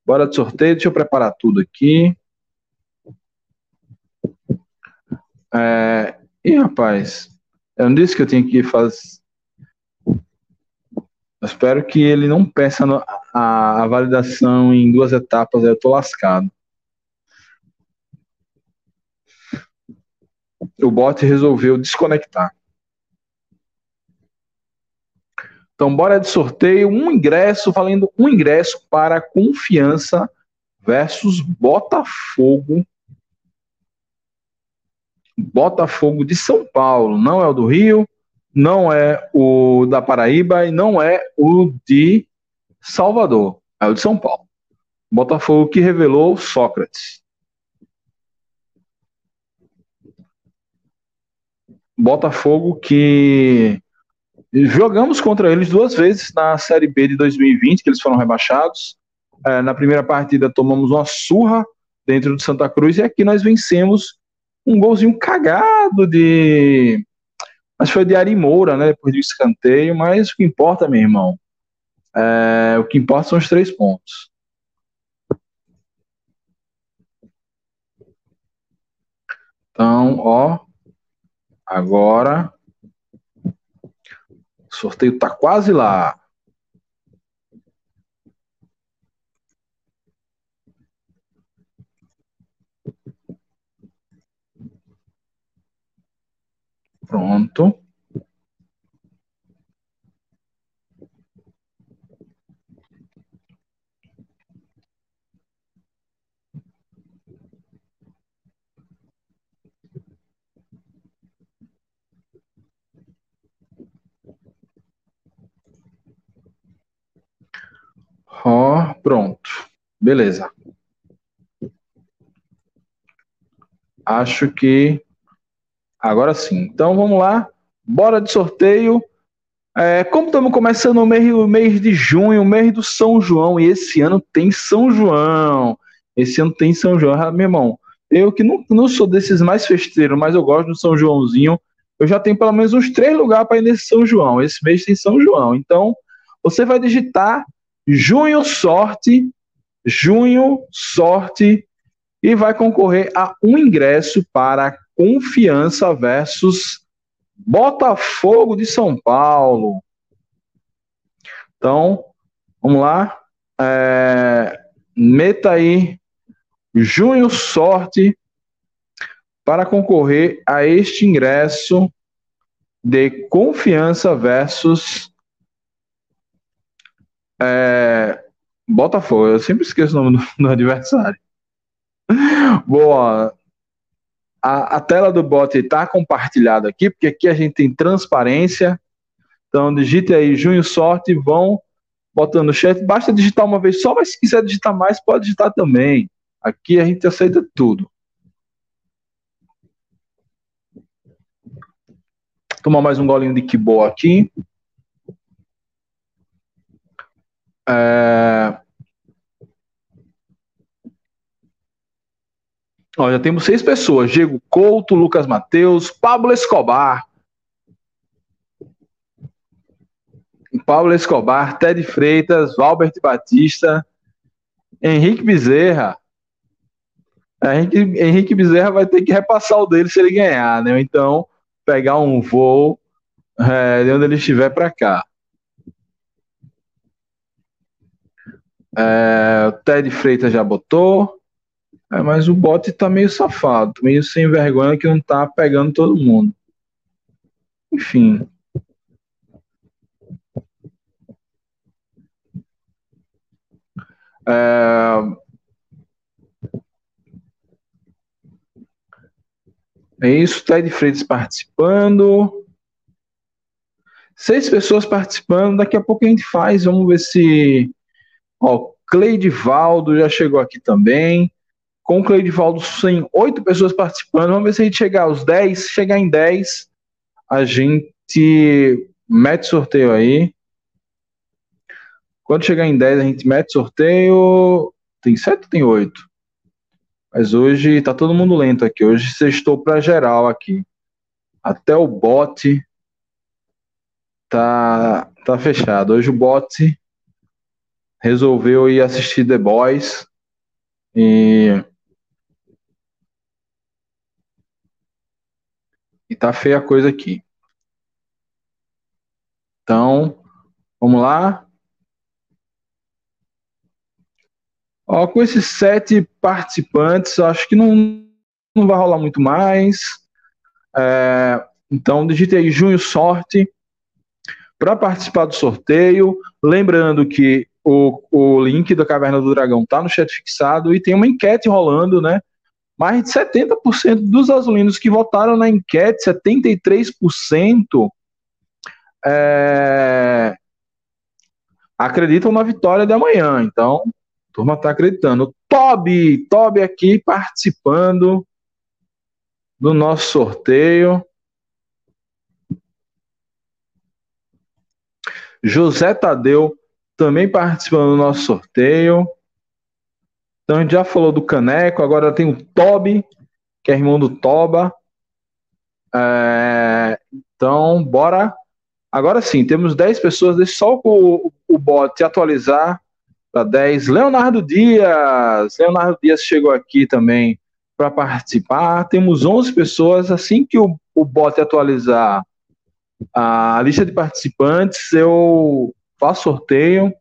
Bora de sorteio, deixa eu preparar tudo aqui. É... Ih, rapaz, eu não disse que eu tinha que fazer. Eu espero que ele não peça a, a validação em duas etapas, eu tô lascado. O bot resolveu desconectar. Então, bora de sorteio, um ingresso, valendo um ingresso para Confiança versus Botafogo. Botafogo de São Paulo, não é o do Rio, não é o da Paraíba e não é o de Salvador, é o de São Paulo. Botafogo que revelou Sócrates. Botafogo que Jogamos contra eles duas vezes na Série B de 2020, que eles foram rebaixados. É, na primeira partida tomamos uma surra dentro do Santa Cruz e aqui nós vencemos um golzinho cagado de. Mas foi de Ari Moura, né? Depois do escanteio, mas o que importa, meu irmão, é, o que importa são os três pontos. Então, ó, agora sorteio está quase lá. Pronto. Ó, pronto. Beleza. Acho que agora sim. Então vamos lá. Bora de sorteio. É, como estamos começando o mês, o mês de junho, o mês do São João, e esse ano tem São João. Esse ano tem São João. Ah, meu irmão, eu que não, não sou desses mais festeiros, mas eu gosto do São Joãozinho. Eu já tenho pelo menos uns três lugares para ir nesse São João. Esse mês tem São João. Então, você vai digitar Junho Sorte, Junho Sorte, e vai concorrer a um ingresso para Confiança versus Botafogo de São Paulo. Então, vamos lá. É, meta aí Junho Sorte para concorrer a este ingresso de Confiança versus é, Botafogo, eu sempre esqueço o nome do, do adversário. Boa. A, a, tela do bot está compartilhada aqui, porque aqui a gente tem transparência. Então, digite aí Junho Sorte, vão botando no chat. Basta digitar uma vez só, mas se quiser digitar mais, pode digitar também. Aqui a gente aceita tudo. Tomar mais um golinho de que boa aqui. É... Ó, já temos seis pessoas: Diego Couto, Lucas Mateus, Pablo Escobar. Pablo Escobar, Ted Freitas, Valbert Batista, Henrique Bezerra. Henrique, Henrique Bezerra vai ter que repassar o dele se ele ganhar, né? Então, pegar um voo é, de onde ele estiver para cá. É, o Ted Freitas já botou. É, mas o bot tá meio safado, meio sem vergonha que não tá pegando todo mundo. Enfim. É, é isso, Ted Freitas participando. Seis pessoas participando, daqui a pouco a gente faz, vamos ver se. Ó, Cleidivaldo já chegou aqui também. Com o Cleidivaldo, tem oito pessoas participando. Vamos ver se a gente chegar aos dez. Chegar em dez, a gente mete sorteio aí. Quando chegar em 10, a gente mete sorteio. Tem 7 ou tem 8? Mas hoje tá todo mundo lento aqui. Hoje estou para geral aqui. Até o bot tá, tá fechado. Hoje o bot resolveu ir assistir The Boys e e tá feia a coisa aqui. Então, vamos lá. Ó, com esses sete participantes, acho que não, não vai rolar muito mais. É, então, digite aí junho sorte para participar do sorteio. Lembrando que o, o link da Caverna do Dragão está no chat fixado e tem uma enquete rolando, né? Mais de 70% dos azulinos que votaram na enquete, 73%, é, acreditam na vitória de amanhã. Então, a turma está acreditando. Toby, Toby aqui participando do nosso sorteio. José Tadeu também participando do nosso sorteio. Então a gente já falou do Caneco, agora tem o Toby, que é irmão do Toba. É, então, bora. Agora sim, temos 10 pessoas. Deixa só o, o bot atualizar para 10. Leonardo Dias. Leonardo Dias chegou aqui também para participar. Temos 11 pessoas. Assim que o, o bot atualizar a lista de participantes, eu faço sorteio.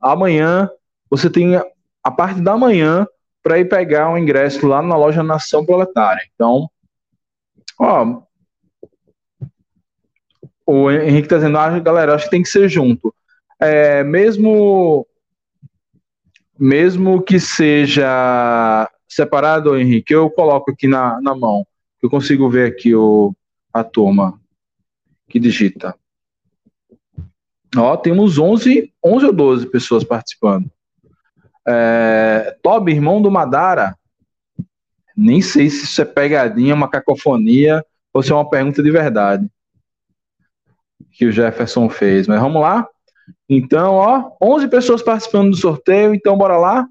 Amanhã você tem a parte da manhã para ir pegar o um ingresso lá na loja Nação Proletária. Então, ó, o Henrique está dizendo, ah, galera, acho que tem que ser junto. É, mesmo mesmo que seja separado, Henrique, eu coloco aqui na, na mão. Eu consigo ver aqui o, a turma que digita. Ó, temos 11, 11 ou 12 pessoas participando. É, Toby, irmão do Madara. Nem sei se isso é pegadinha, uma cacofonia ou se é uma pergunta de verdade que o Jefferson fez. Mas vamos lá. Então, ó, 11 pessoas participando do sorteio, então bora lá.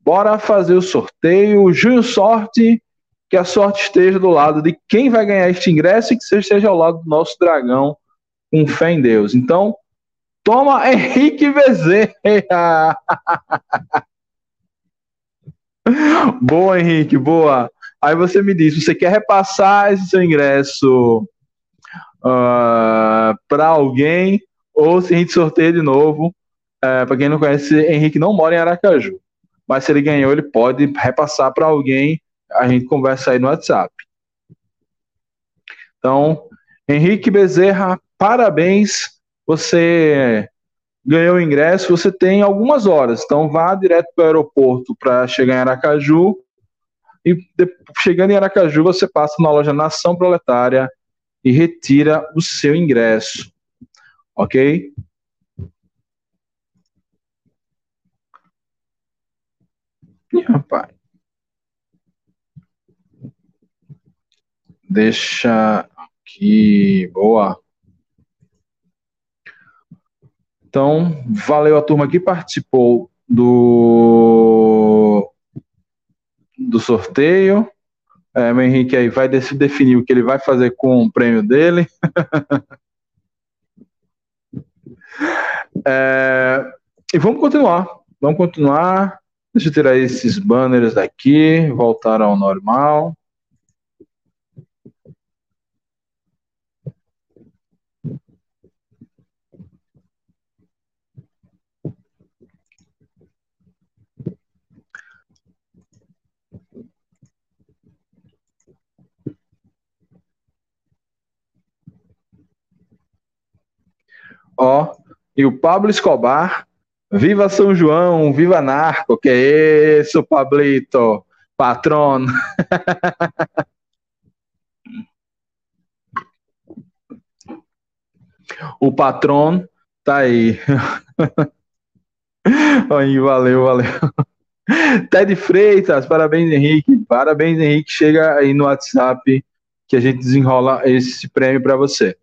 Bora fazer o sorteio. Junho Sorte, que a sorte esteja do lado de quem vai ganhar este ingresso e que você esteja ao lado do nosso dragão com fé em Deus. Então, toma Henrique Bezerra. boa, Henrique, boa. Aí você me diz, você quer repassar esse seu ingresso uh, ah, para alguém ou se a gente sorteia de novo. É, para quem não conhece, Henrique não mora em Aracaju, mas se ele ganhou, ele pode repassar para alguém. A gente conversa aí no WhatsApp. Então, Henrique Bezerra, parabéns. Você ganhou o ingresso. Você tem algumas horas, então vá direto para o aeroporto para chegar em Aracaju. E chegando em Aracaju, você passa na loja Nação Proletária e retira o seu ingresso. Ok? E, rapaz. Deixa aqui. Boa. Então, valeu a turma que participou do, do sorteio. É, o Henrique aí vai definir o que ele vai fazer com o prêmio dele. É, e vamos continuar. Vamos continuar. Deixa eu tirar esses banners daqui, voltar ao normal. Ó, e o Pablo Escobar, viva São João, viva Narco, que é isso, Pablito, patrono. O patrão tá aí. aí, valeu, valeu. Ted Freitas, parabéns, Henrique. Parabéns, Henrique. Chega aí no WhatsApp que a gente desenrola esse prêmio para você.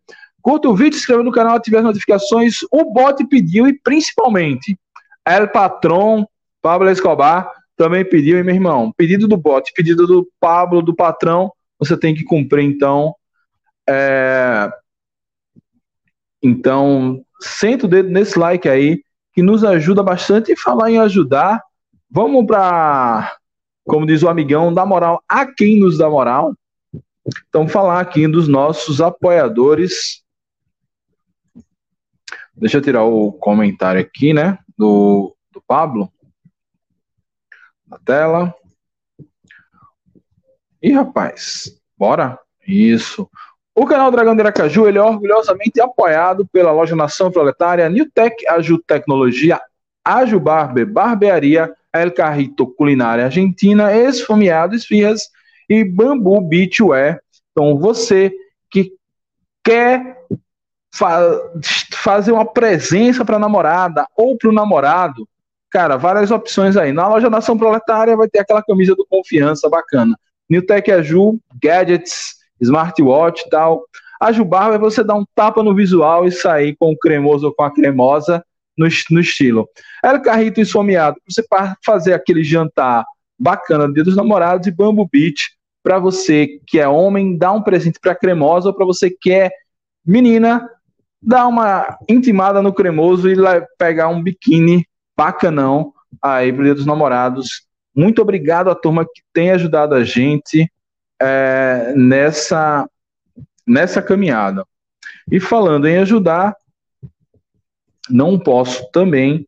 Curta o vídeo, se inscreva no canal, ative as notificações. O bot pediu e principalmente El Patron, Pablo Escobar, também pediu, e meu irmão, pedido do bot, pedido do Pablo, do patrão, você tem que cumprir, então. É... Então, senta o dedo nesse like aí, que nos ajuda bastante. E falar em ajudar, vamos para, como diz o amigão, dar moral a quem nos dá moral. Então, falar aqui dos nossos apoiadores. Deixa eu tirar o comentário aqui, né? Do, do Pablo. Na tela. E rapaz, bora? Isso. O canal Dragão de Aracaju ele é orgulhosamente apoiado pela loja Nação Proletária, Newtec Aju Tecnologia, Aju Barber, Barbearia, El Carrito Culinária Argentina, Esfomeado Esfirras e Bambu Beachwear. Então, você que quer fa fazer uma presença para a namorada ou para o namorado, cara, várias opções aí. Na loja Nação Proletária vai ter aquela camisa do confiança bacana. Newtec Aju, gadgets, smartwatch e tal. A Jubar é você dar um tapa no visual e sair com o cremoso ou com a cremosa no, no estilo. El Carrito Esfomeado, você fazer aquele jantar bacana Dia dos Namorados e Bamboo Beach para você que é homem, dar um presente para cremosa ou para você que é menina, dar uma intimada no cremoso e pegar um biquíni bacanão aí Dia dos Namorados. Muito obrigado à turma que tem ajudado a gente é, nessa, nessa caminhada. E falando em ajudar, não posso também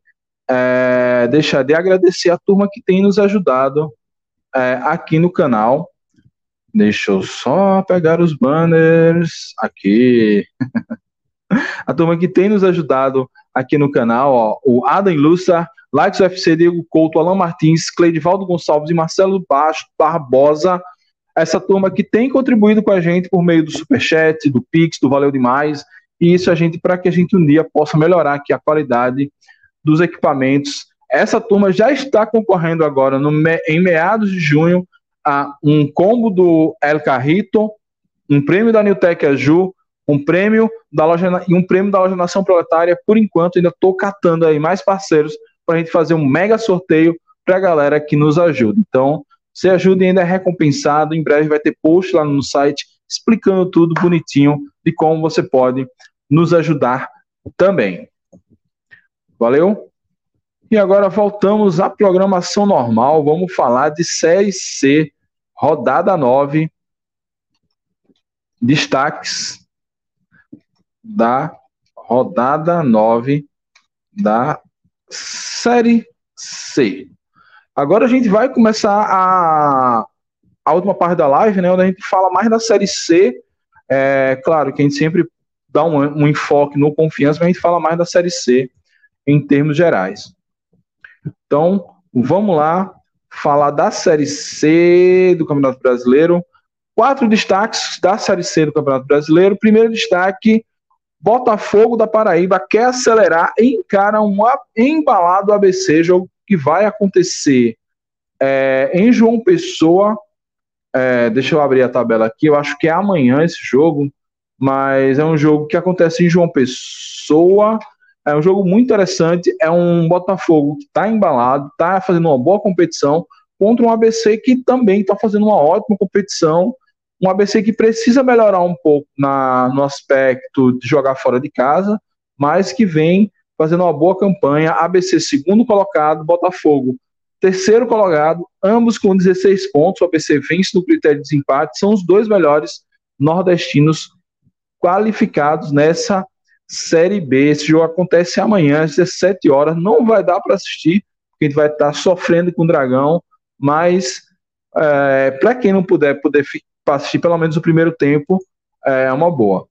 é, deixar de agradecer a turma que tem nos ajudado é, aqui no canal. Deixa eu só pegar os banners aqui. a turma que tem nos ajudado aqui no canal, ó, o Adam Lussa, Likes UFC, Diego Couto, Alan Martins, Cleidivaldo Gonçalves e Marcelo Barbosa, essa turma que tem contribuído com a gente por meio do Superchat, do Pix, do Valeu Demais, e isso a gente, para que a gente um dia possa melhorar aqui a qualidade dos equipamentos. Essa turma já está concorrendo agora, no, em meados de junho, a um combo do El Carrito, um prêmio da Newtec Aju, um prêmio da loja e um prêmio da loja Nação Proletária. Por enquanto, ainda estou catando aí mais parceiros para a gente fazer um mega sorteio para a galera que nos ajuda. Então, se ajuda ainda é recompensado. Em breve vai ter post lá no site explicando tudo bonitinho de como você pode nos ajudar também. Valeu? E agora voltamos à programação normal. Vamos falar de Série C, rodada 9. Destaques da rodada 9 da Série C. Agora a gente vai começar a, a última parte da live, né, onde a gente fala mais da Série C. É claro que a gente sempre dá um, um enfoque no confiança, mas a gente fala mais da Série C em termos gerais. Então, vamos lá falar da Série C do Campeonato Brasileiro. Quatro destaques da Série C do Campeonato Brasileiro. Primeiro destaque: Botafogo da Paraíba quer acelerar e encara um embalado ABC, jogo que vai acontecer é, em João Pessoa. É, deixa eu abrir a tabela aqui, eu acho que é amanhã esse jogo, mas é um jogo que acontece em João Pessoa. É um jogo muito interessante. É um Botafogo que está embalado, está fazendo uma boa competição contra um ABC que também está fazendo uma ótima competição. Um ABC que precisa melhorar um pouco na, no aspecto de jogar fora de casa, mas que vem fazendo uma boa campanha. ABC segundo colocado, Botafogo terceiro colocado, ambos com 16 pontos. O ABC vence no critério de desempate. São os dois melhores nordestinos qualificados nessa Série B. Esse jogo acontece amanhã às 17 horas. Não vai dar para assistir, porque a gente vai estar sofrendo com o Dragão. Mas é, para quem não puder, poder assistir pelo menos o primeiro tempo, é uma boa.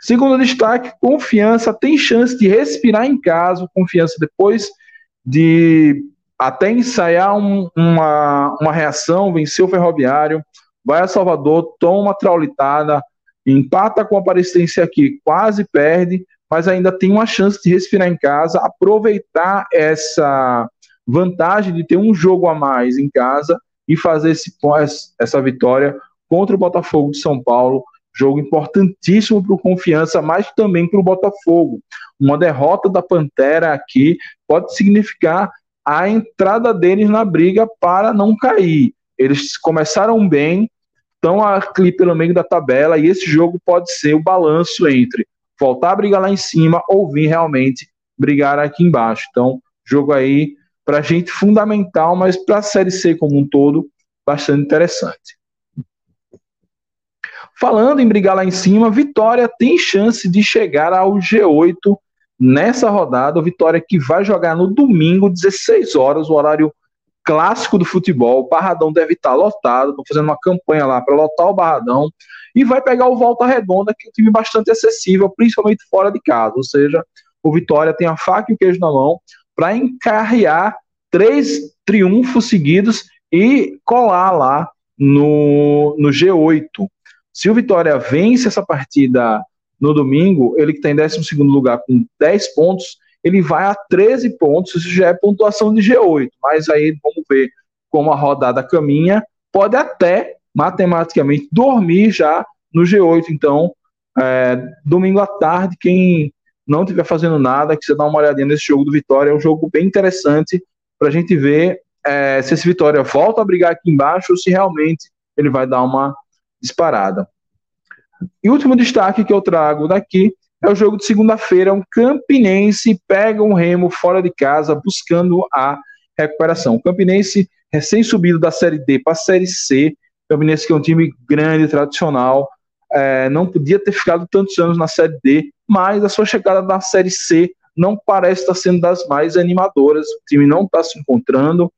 Segundo destaque, confiança tem chance de respirar em casa, confiança depois de até ensaiar um, uma, uma reação, venceu o Ferroviário, vai a Salvador, toma uma traulitada, empata com a Aparecidense aqui, quase perde, mas ainda tem uma chance de respirar em casa, aproveitar essa vantagem de ter um jogo a mais em casa e fazer esse, essa vitória contra o Botafogo de São Paulo. Jogo importantíssimo para o Confiança, mas também para o Botafogo. Uma derrota da Pantera aqui pode significar a entrada deles na briga para não cair. Eles começaram bem, estão ali pelo meio da tabela, e esse jogo pode ser o balanço entre voltar a brigar lá em cima ou vir realmente brigar aqui embaixo. Então, jogo aí para a gente fundamental, mas para a Série C como um todo, bastante interessante. Falando em brigar lá em cima, Vitória tem chance de chegar ao G8 nessa rodada. Vitória que vai jogar no domingo, 16 horas, o horário clássico do futebol. O Barradão deve estar lotado. Estou fazendo uma campanha lá para lotar o Barradão. E vai pegar o Volta Redonda, que é um time bastante acessível, principalmente fora de casa. Ou seja, o Vitória tem a faca e o queijo na mão para encarrear três triunfos seguidos e colar lá no, no G8. Se o Vitória vence essa partida no domingo, ele que está em 12 lugar com 10 pontos, ele vai a 13 pontos, isso já é pontuação de G8, mas aí vamos ver como a rodada caminha, pode até matematicamente dormir já no G8, então é, domingo à tarde, quem não estiver fazendo nada, que você dá uma olhadinha nesse jogo do Vitória, é um jogo bem interessante para a gente ver é, se esse Vitória volta a brigar aqui embaixo ou se realmente ele vai dar uma disparada. E o último destaque que eu trago daqui é o jogo de segunda-feira. Um Campinense pega um remo fora de casa buscando a recuperação. O Campinense, recém-subido da Série D para a Série C. O Campinense que é um time grande, tradicional. É, não podia ter ficado tantos anos na Série D, mas a sua chegada na Série C não parece estar sendo das mais animadoras. O time não está se encontrando.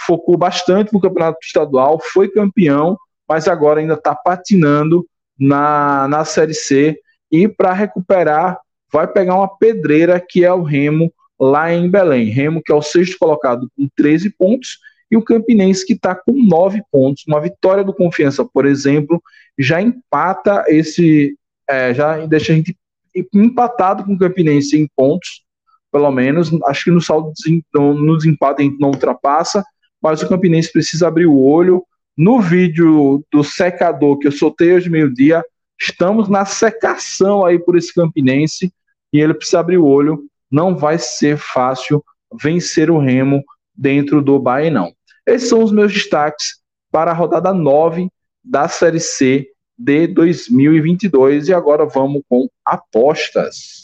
Focou bastante no campeonato estadual, foi campeão, mas agora ainda está patinando na, na Série C e para recuperar vai pegar uma pedreira que é o Remo lá em Belém. Remo que é o sexto colocado com 13 pontos e o Campinense que está com 9 pontos. Uma vitória do Confiança, por exemplo, já empata esse, é, já deixa a gente empatado com o Campinense em pontos, pelo menos. Acho que no saldo no desempate a gente não ultrapassa, mas o Campinense precisa abrir o olho no vídeo do secador que eu soltei hoje meio-dia, estamos na secação aí por esse campinense e ele precisa abrir o olho. Não vai ser fácil vencer o Remo dentro do Bahia, não. Esses são os meus destaques para a rodada 9 da Série C de 2022 e agora vamos com apostas.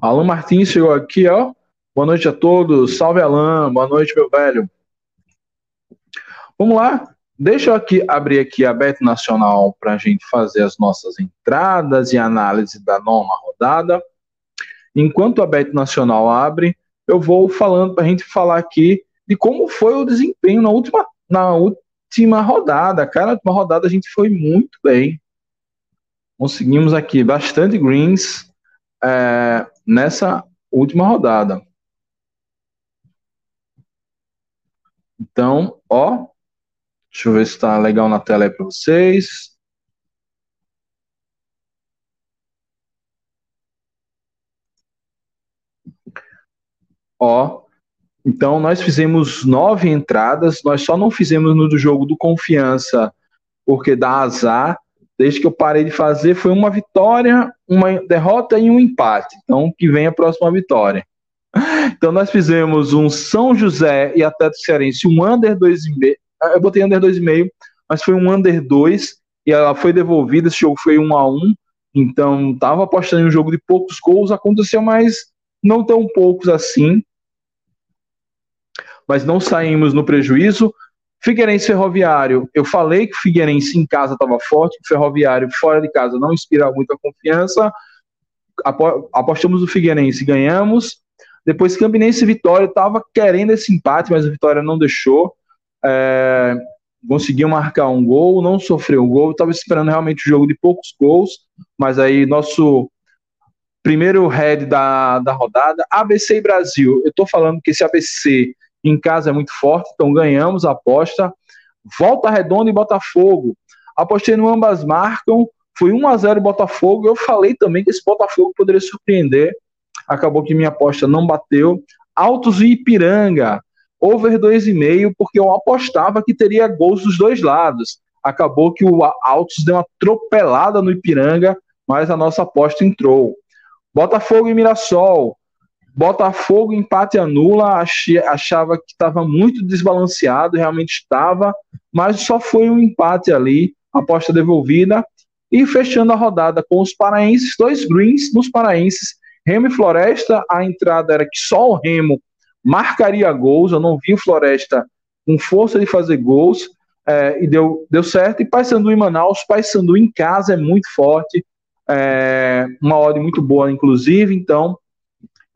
Alan Martins chegou aqui, ó. Boa noite a todos. Salve, Alan. Boa noite, meu velho. Vamos lá. Deixa eu aqui abrir aqui a Bet Nacional para a gente fazer as nossas entradas e análise da nona rodada. Enquanto a Bet Nacional abre, eu vou falando para a gente falar aqui de como foi o desempenho na última, na última rodada. Cara, na última rodada a gente foi muito bem. Conseguimos aqui bastante greens é, nessa última rodada. Então, ó, deixa eu ver se está legal na tela aí para vocês. Ó, então nós fizemos nove entradas, nós só não fizemos no do jogo do Confiança, porque dá azar, desde que eu parei de fazer, foi uma vitória, uma derrota e um empate. Então, que vem a próxima vitória. Então, nós fizemos um São José e Atlético Cearense, um under 2,5. Ah, eu botei under 2,5, mas foi um under 2 e ela foi devolvida. Esse jogo foi 1 a 1 Então, estava apostando em um jogo de poucos gols. Aconteceu, mas não tão poucos assim. Mas não saímos no prejuízo. Figueirense Ferroviário, eu falei que o Figueirense em casa estava forte, o Ferroviário fora de casa não inspira muita confiança. Apostamos no Figueirense, ganhamos. Depois Campinense e Vitória estava querendo esse empate, mas a Vitória não deixou. É, conseguiu marcar um gol, não sofreu um gol. Estava esperando realmente o um jogo de poucos gols, mas aí nosso primeiro head da, da rodada, ABC e Brasil. Eu estou falando que esse ABC em casa é muito forte, então ganhamos a aposta. Volta Redonda e Botafogo. Apostei no ambas marcam, foi 1 a 0 Botafogo. Eu falei também que esse Botafogo poderia surpreender. Acabou que minha aposta não bateu. Altos e Ipiranga, over 2,5, porque eu apostava que teria gols dos dois lados. Acabou que o Altos deu uma atropelada no Ipiranga, mas a nossa aposta entrou. Botafogo e Mirassol. Botafogo empate anula, achava que estava muito desbalanceado, realmente estava, mas só foi um empate ali, aposta devolvida. E fechando a rodada com os paraenses, dois greens nos paraenses, Remo e Floresta, a entrada era que só o Remo marcaria gols, eu não vi o Floresta com força de fazer gols, é, e deu, deu certo. E Paysandu em Manaus, Paysandu em casa é muito forte, é, uma odd muito boa, inclusive, então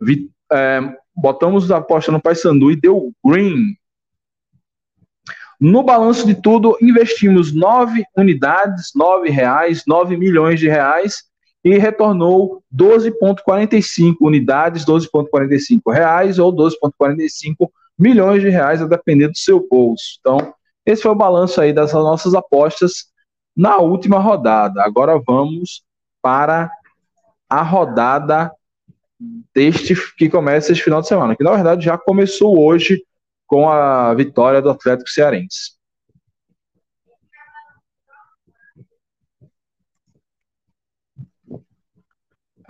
vi, é, botamos a aposta no Paysandu e deu green. No balanço de tudo, investimos nove unidades, nove reais, nove milhões de reais e retornou 12,45 unidades, 12,45 reais ou 12,45 milhões de reais, a depender do seu bolso. Então, esse foi o balanço aí das nossas apostas na última rodada. Agora vamos para a rodada deste que começa este final de semana, que na verdade já começou hoje com a vitória do Atlético Cearense.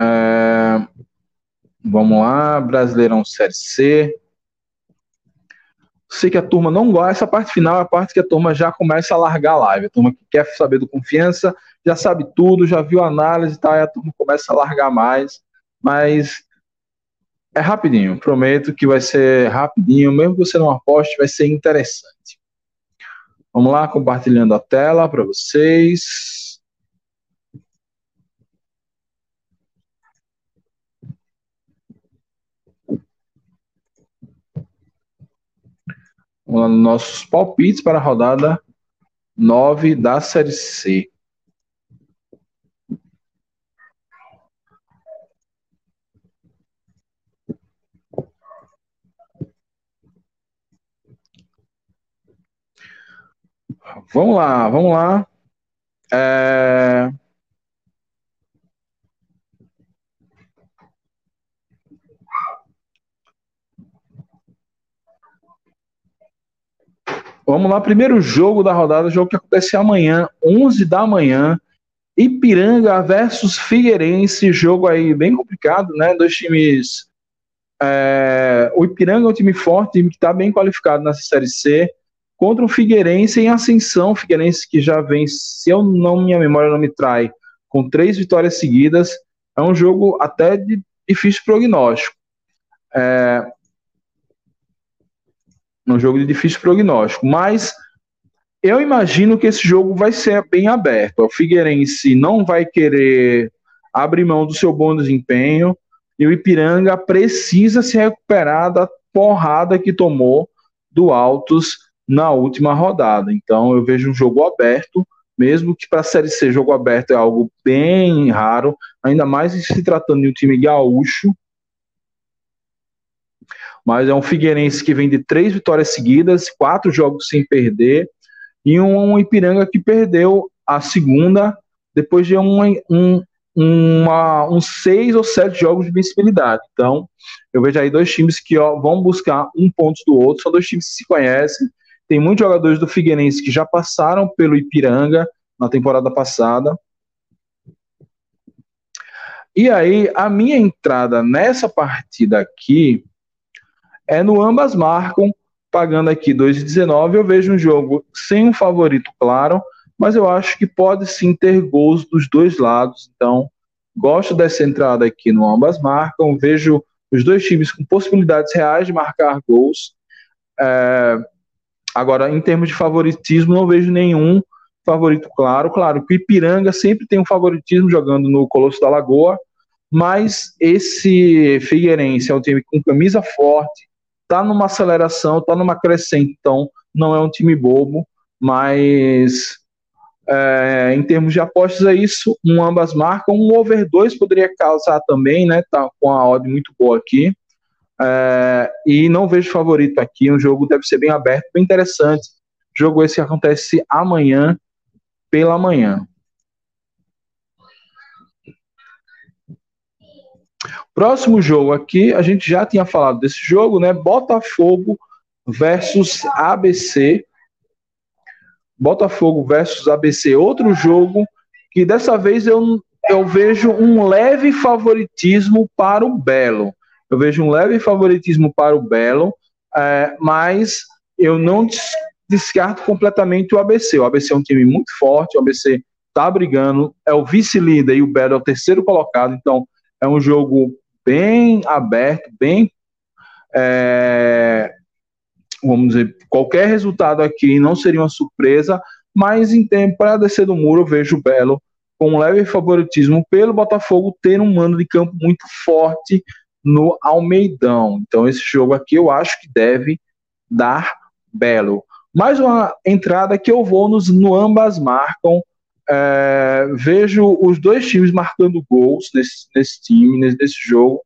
É, vamos lá, Brasileirão Série C. Sei que a turma não gosta, essa parte final é a parte que a turma já começa a largar a live. A turma que quer saber do confiança, já sabe tudo, já viu a análise e tal, e a turma começa a largar mais. Mas é rapidinho, prometo que vai ser rapidinho, mesmo que você não aposte, vai ser interessante. Vamos lá, compartilhando a tela para vocês. Vamos lá nos nossos palpites para a rodada 9 da Série C. Vamos lá, vamos lá. É... Vamos lá, primeiro jogo da rodada, jogo que acontece amanhã, 11 da manhã. Ipiranga versus Figueirense, jogo aí bem complicado, né? Dois times. É... o Ipiranga é um time forte, time que está bem qualificado nessa Série C, contra o Figueirense em ascensão. Figueirense que já vem, se eu não minha memória não me trai, com três vitórias seguidas. É um jogo até de difícil prognóstico. É, um jogo de difícil prognóstico, mas eu imagino que esse jogo vai ser bem aberto. O Figueirense não vai querer abrir mão do seu bom desempenho e o Ipiranga precisa se recuperar da porrada que tomou do Altos na última rodada. Então eu vejo um jogo aberto, mesmo que para a Série C jogo aberto é algo bem raro, ainda mais se tratando de um time gaúcho mas é um Figueirense que vem de três vitórias seguidas, quatro jogos sem perder, e um Ipiranga que perdeu a segunda depois de um, um, uma, uns seis ou sete jogos de vencibilidade. Então, eu vejo aí dois times que ó, vão buscar um ponto do outro, são dois times que se conhecem. Tem muitos jogadores do Figueirense que já passaram pelo Ipiranga na temporada passada. E aí, a minha entrada nessa partida aqui, é no ambas marcam, pagando aqui 2,19. Eu vejo um jogo sem um favorito claro, mas eu acho que pode sim ter gols dos dois lados. Então, gosto dessa entrada aqui no ambas marcam. Vejo os dois times com possibilidades reais de marcar gols. É, agora, em termos de favoritismo, não vejo nenhum favorito claro. Claro que o Ipiranga sempre tem um favoritismo jogando no Colosso da Lagoa, mas esse Figueirense é um time com camisa forte, tá numa aceleração, tá numa crescente, então não é um time bobo, mas é, em termos de apostas é isso, um ambas marcam, um over 2 poderia causar também, né, tá com a odd muito boa aqui, é, e não vejo favorito aqui, um jogo deve ser bem aberto, bem interessante, Jogo esse que acontece amanhã pela manhã. Próximo jogo aqui, a gente já tinha falado desse jogo, né? Botafogo versus ABC. Botafogo versus ABC, outro jogo que dessa vez eu, eu vejo um leve favoritismo para o Belo. Eu vejo um leve favoritismo para o Belo, é, mas eu não descarto completamente o ABC. O ABC é um time muito forte, o ABC está brigando, é o vice-líder e o Belo é o terceiro colocado, então é um jogo bem aberto, bem. É, vamos dizer, qualquer resultado aqui não seria uma surpresa, mas em tempo para descer do muro eu vejo o Belo com um leve favoritismo pelo Botafogo ter um mando de campo muito forte no Almeidão. Então esse jogo aqui eu acho que deve dar Belo. Mais uma entrada que eu vou nos, no ambas marcam. É, vejo os dois times marcando gols nesse, nesse time, nesse, nesse jogo.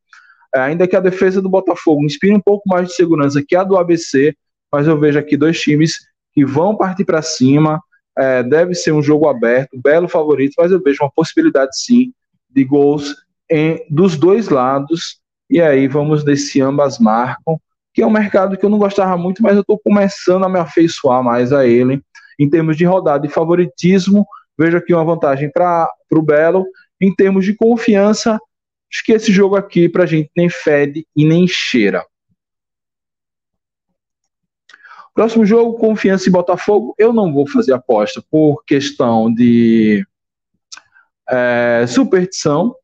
É, ainda que a defesa do Botafogo inspire um pouco mais de segurança que a do ABC, mas eu vejo aqui dois times que vão partir para cima. É, deve ser um jogo aberto, belo favorito, mas eu vejo uma possibilidade sim de gols em, dos dois lados. E aí vamos desse ambas marcam que é um mercado que eu não gostava muito, mas eu estou começando a me afeiçoar mais a ele. Em termos de rodada e favoritismo, vejo aqui uma vantagem para o Belo. Em termos de confiança, acho que esse jogo aqui para a gente nem fede e nem cheira. Próximo jogo, Confiança e Botafogo. Eu não vou fazer aposta por questão de é, superstição.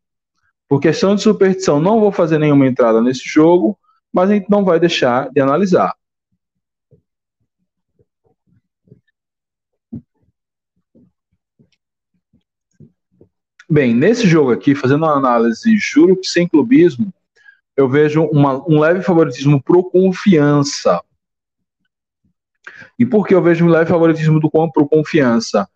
Por questão de superstição, não vou fazer nenhuma entrada nesse jogo mas a gente não vai deixar de analisar. Bem, nesse jogo aqui, fazendo uma análise, juro que sem clubismo, eu vejo uma, um leve favoritismo pro confiança. E por que eu vejo um leve favoritismo do pro confiança?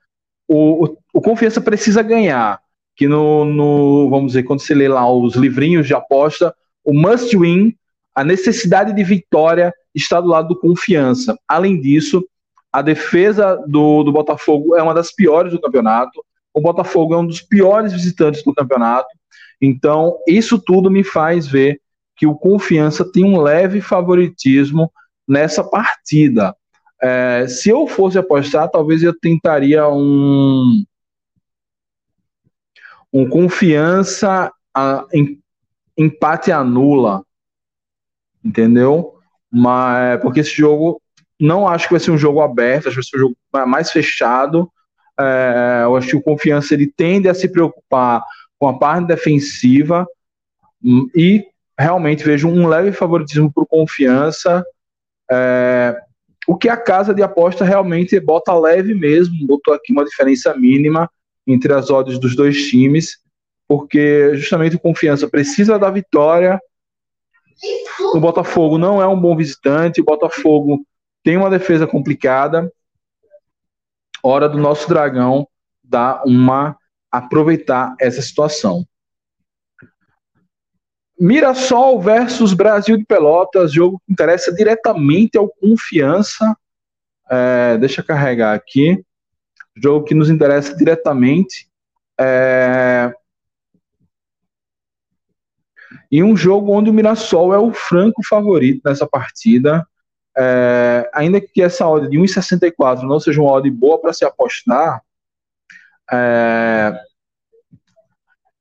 O, o, o confiança precisa ganhar. Que no, no, vamos dizer, quando você lê lá os livrinhos de aposta, o must win a necessidade de vitória está do lado do confiança. Além disso, a defesa do, do Botafogo é uma das piores do campeonato. O Botafogo é um dos piores visitantes do campeonato. Então, isso tudo me faz ver que o Confiança tem um leve favoritismo nessa partida. É, se eu fosse apostar, talvez eu tentaria um, um Confiança a, em, empate anula entendeu? Mas porque esse jogo não acho que vai ser um jogo aberto, acho que vai ser um jogo mais fechado. É, eu acho que o confiança ele tende a se preocupar com a parte defensiva hum, e realmente vejo um leve favoritismo o confiança. É, o que a casa de aposta realmente bota leve mesmo, botou aqui uma diferença mínima entre as odds dos dois times, porque justamente o confiança precisa da vitória o Botafogo não é um bom visitante, o Botafogo tem uma defesa complicada. Hora do nosso Dragão dar uma aproveitar essa situação. Mirassol versus Brasil de Pelotas, jogo que interessa diretamente ao Confiança. É, deixa eu carregar aqui. Jogo que nos interessa diretamente. É, e um jogo onde o Mirassol é o franco favorito nessa partida. É, ainda que essa odd de 1,64 não seja uma odd boa para se apostar, é,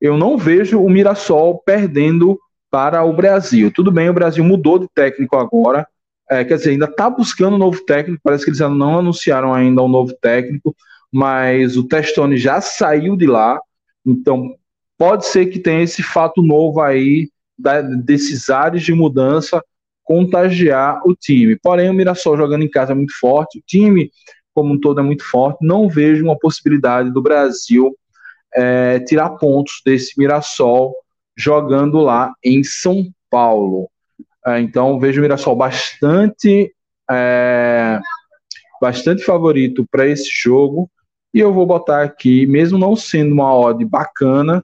eu não vejo o Mirassol perdendo para o Brasil. Tudo bem, o Brasil mudou de técnico agora, é, quer dizer, ainda está buscando um novo técnico, parece que eles não anunciaram ainda um novo técnico, mas o Testoni já saiu de lá, então pode ser que tenha esse fato novo aí da, desses ares de mudança contagiar o time. Porém, o Mirassol jogando em casa é muito forte, o time como um todo é muito forte. Não vejo uma possibilidade do Brasil é, tirar pontos desse Mirassol jogando lá em São Paulo. É, então, vejo o Mirassol bastante, é, bastante favorito para esse jogo. E eu vou botar aqui, mesmo não sendo uma odd bacana,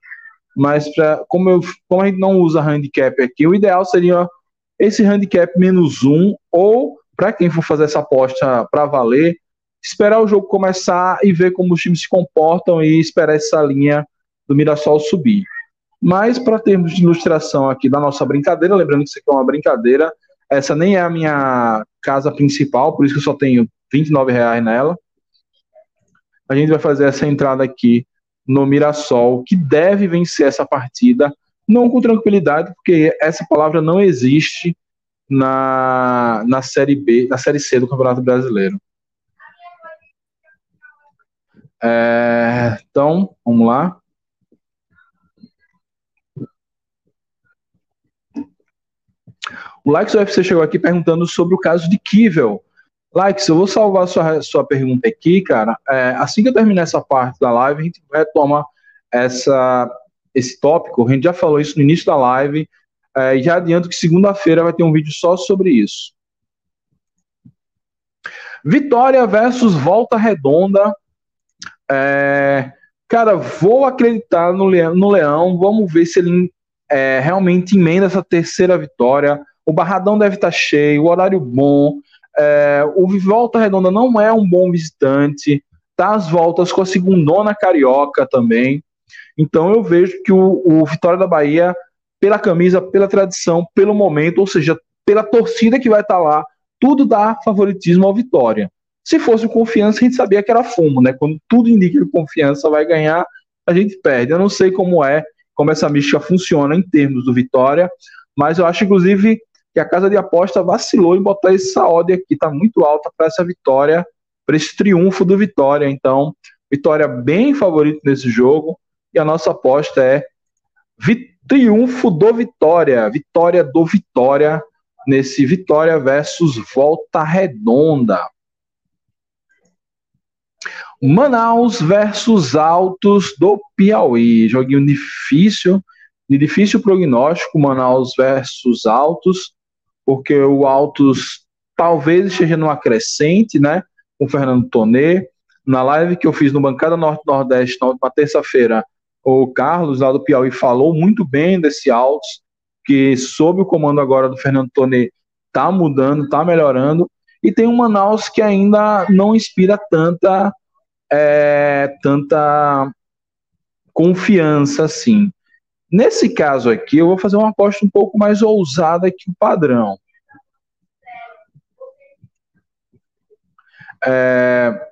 mas pra, como, eu, como a gente não usa handicap aqui, o ideal seria esse handicap menos um, ou para quem for fazer essa aposta para valer, esperar o jogo começar e ver como os times se comportam e esperar essa linha do Mirassol subir. Mas para termos de ilustração aqui da nossa brincadeira, lembrando que isso aqui é uma brincadeira, essa nem é a minha casa principal, por isso que eu só tenho 29 reais nela. A gente vai fazer essa entrada aqui no Mirassol, que deve vencer essa partida, não com tranquilidade, porque essa palavra não existe na, na Série B, na Série C do Campeonato Brasileiro. É, então, vamos lá. O Likes UFC chegou aqui perguntando sobre o caso de Kivel. Likes, eu vou salvar sua, sua pergunta aqui, cara. É, assim que eu terminar essa parte da live, a gente retoma essa, esse tópico. A gente já falou isso no início da live. É, já adianto que segunda-feira vai ter um vídeo só sobre isso. Vitória versus Volta Redonda. É, cara, vou acreditar no Leão, no Leão. Vamos ver se ele é, realmente emenda essa terceira vitória. O Barradão deve estar cheio, o horário bom. É, o Volta Redonda não é um bom visitante. Tá às voltas com a segundona carioca também. Então eu vejo que o, o Vitória da Bahia, pela camisa, pela tradição, pelo momento, ou seja, pela torcida que vai estar lá, tudo dá favoritismo ao Vitória. Se fosse confiança, a gente sabia que era fumo, né? Quando tudo indica que confiança vai ganhar, a gente perde. Eu não sei como é, como essa mística funciona em termos do Vitória, mas eu acho, inclusive, que a casa de aposta vacilou em botar essa odd aqui, tá muito alta para essa vitória, para esse triunfo do Vitória. Então, Vitória bem favorito nesse jogo, e a nossa aposta é triunfo do Vitória, vitória do Vitória nesse Vitória versus Volta Redonda. Manaus versus Altos do Piauí. Joguinho difícil, de difícil prognóstico, Manaus versus Altos, porque o Altos talvez esteja numa crescente, né? Com o Fernando Tonê. Na live que eu fiz no Bancada Norte-Nordeste na última terça-feira, o Carlos, lá do Piauí, falou muito bem desse Altos, que sob o comando agora do Fernando Tonê, tá mudando, tá melhorando. E tem um Manaus que ainda não inspira tanta é, tanta confiança assim. Nesse caso aqui, eu vou fazer uma aposta um pouco mais ousada que o padrão. É,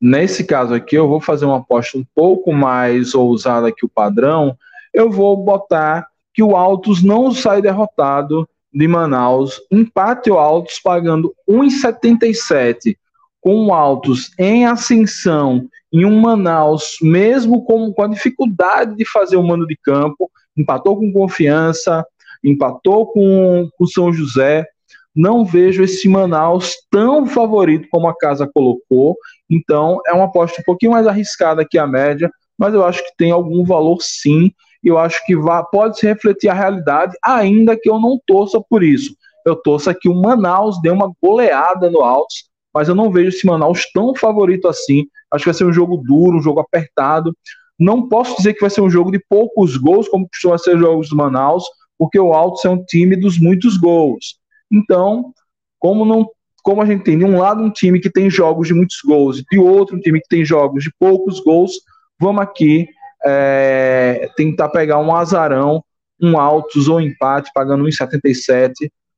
nesse caso aqui, eu vou fazer uma aposta um pouco mais ousada que o padrão. Eu vou botar que o Altos não sai derrotado de Manaus, empate o Altos pagando 1,77 com Altos em ascensão em um Manaus, mesmo com, com a dificuldade de fazer o mando de campo, empatou com confiança, empatou com o São José. Não vejo esse Manaus tão favorito como a casa colocou. Então, é uma aposta um pouquinho mais arriscada que a média, mas eu acho que tem algum valor sim. Eu acho que vai, pode se refletir a realidade, ainda que eu não torça por isso. Eu torço que o Manaus dê uma goleada no Altos mas eu não vejo esse Manaus tão favorito assim. Acho que vai ser um jogo duro, um jogo apertado. Não posso dizer que vai ser um jogo de poucos gols, como costuma ser os jogos do Manaus, porque o Altos é um time dos muitos gols. Então, como não como a gente tem de um lado um time que tem jogos de muitos gols e de outro um time que tem jogos de poucos gols, vamos aqui é, tentar pegar um azarão, um altos ou empate, pagando 1,77.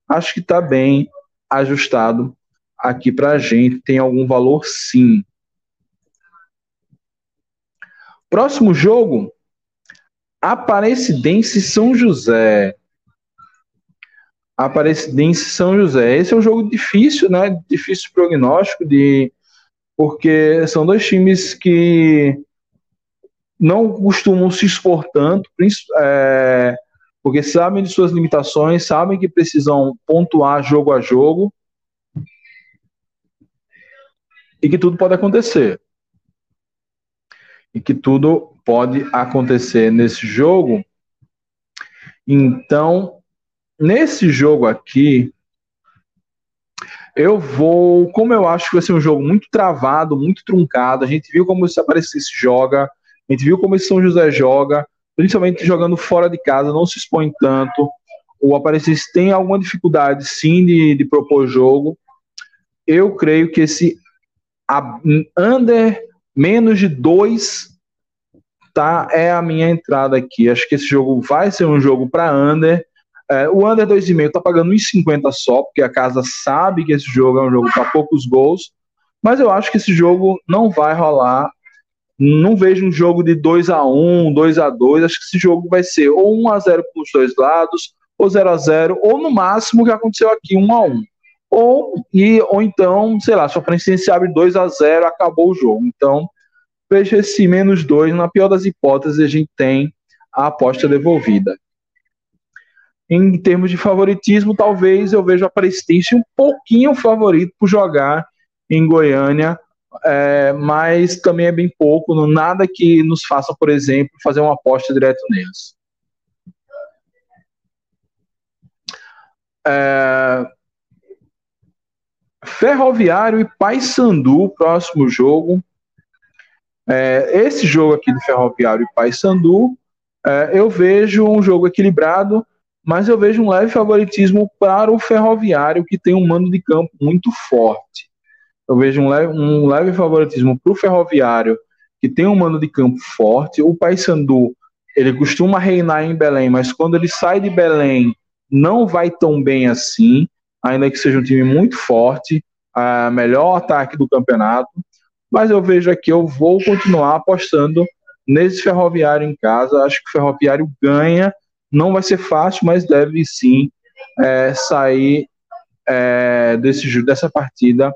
Acho que está bem ajustado aqui para a gente tem algum valor sim. Próximo jogo, Aparecidense São José. Aparecidense São José. Esse é um jogo difícil, né? Difícil prognóstico de porque são dois times que não costumam se expor tanto, é, porque sabem de suas limitações, sabem que precisam pontuar jogo a jogo e que tudo pode acontecer. E que tudo pode acontecer nesse jogo. Então, nesse jogo aqui, eu vou, como eu acho que vai ser um jogo muito travado, muito truncado. A gente viu como esse Aparecidense joga, a gente viu como esse São José joga, principalmente jogando fora de casa, não se expõe tanto. O Aparecidense tem alguma dificuldade, sim, de, de propor jogo. eu creio que esse under menos de 2 tá, é a minha entrada aqui. Acho que esse jogo vai ser um jogo para under. É, o under 2,5 tá pagando 1,50 só, porque a casa sabe que esse jogo é um jogo para poucos gols. Mas eu acho que esse jogo não vai rolar. Não vejo um jogo de 2 a 1 2 a 2 Acho que esse jogo vai ser ou 1 a 0 para os dois lados, ou 0 a 0 ou no máximo o que aconteceu aqui, 1 a 1 ou, e, ou então, sei lá, sua frente abre 2 a 0 acabou o jogo. Então, veja esse menos 2, na pior das hipóteses, a gente tem a aposta devolvida. Em termos de favoritismo, talvez eu veja a Prestige um pouquinho favorito por jogar em Goiânia, é, mas também é bem pouco, não, nada que nos faça, por exemplo, fazer uma aposta direto neles. É, Ferroviário e Paysandu, próximo jogo. É, esse jogo aqui do Ferroviário e Paysandu, é, eu vejo um jogo equilibrado, mas eu vejo um leve favoritismo para o Ferroviário, que tem um mando de campo muito forte. Eu vejo um leve, um leve favoritismo para o Ferroviário, que tem um mando de campo forte. O Paysandu, ele costuma reinar em Belém, mas quando ele sai de Belém, não vai tão bem assim ainda que seja um time muito forte, a melhor ataque do campeonato. Mas eu vejo aqui, eu vou continuar apostando nesse Ferroviário em casa. Acho que o Ferroviário ganha. Não vai ser fácil, mas deve sim é, sair é, desse, dessa partida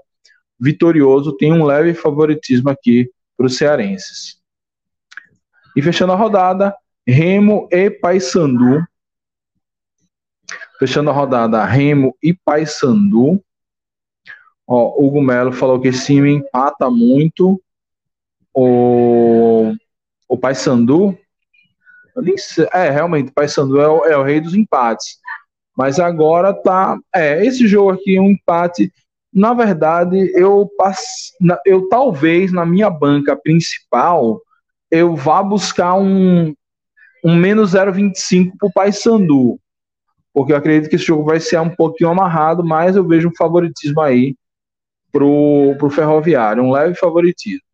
vitorioso. Tem um leve favoritismo aqui para os cearenses. E fechando a rodada, Remo e Paysandu Fechando a rodada, Remo e Paysandu. Ó, Hugo Melo falou que time empata muito. O, o Paysandu. É, realmente, Paysandu é, o, é o rei dos empates. Mas agora tá. É, esse jogo aqui é um empate. Na verdade, eu, eu talvez na minha banca principal eu vá buscar um, um menos 0,25 para o Paysandu porque eu acredito que esse jogo vai ser um pouquinho amarrado, mas eu vejo um favoritismo aí pro, pro Ferroviário, um leve favoritismo.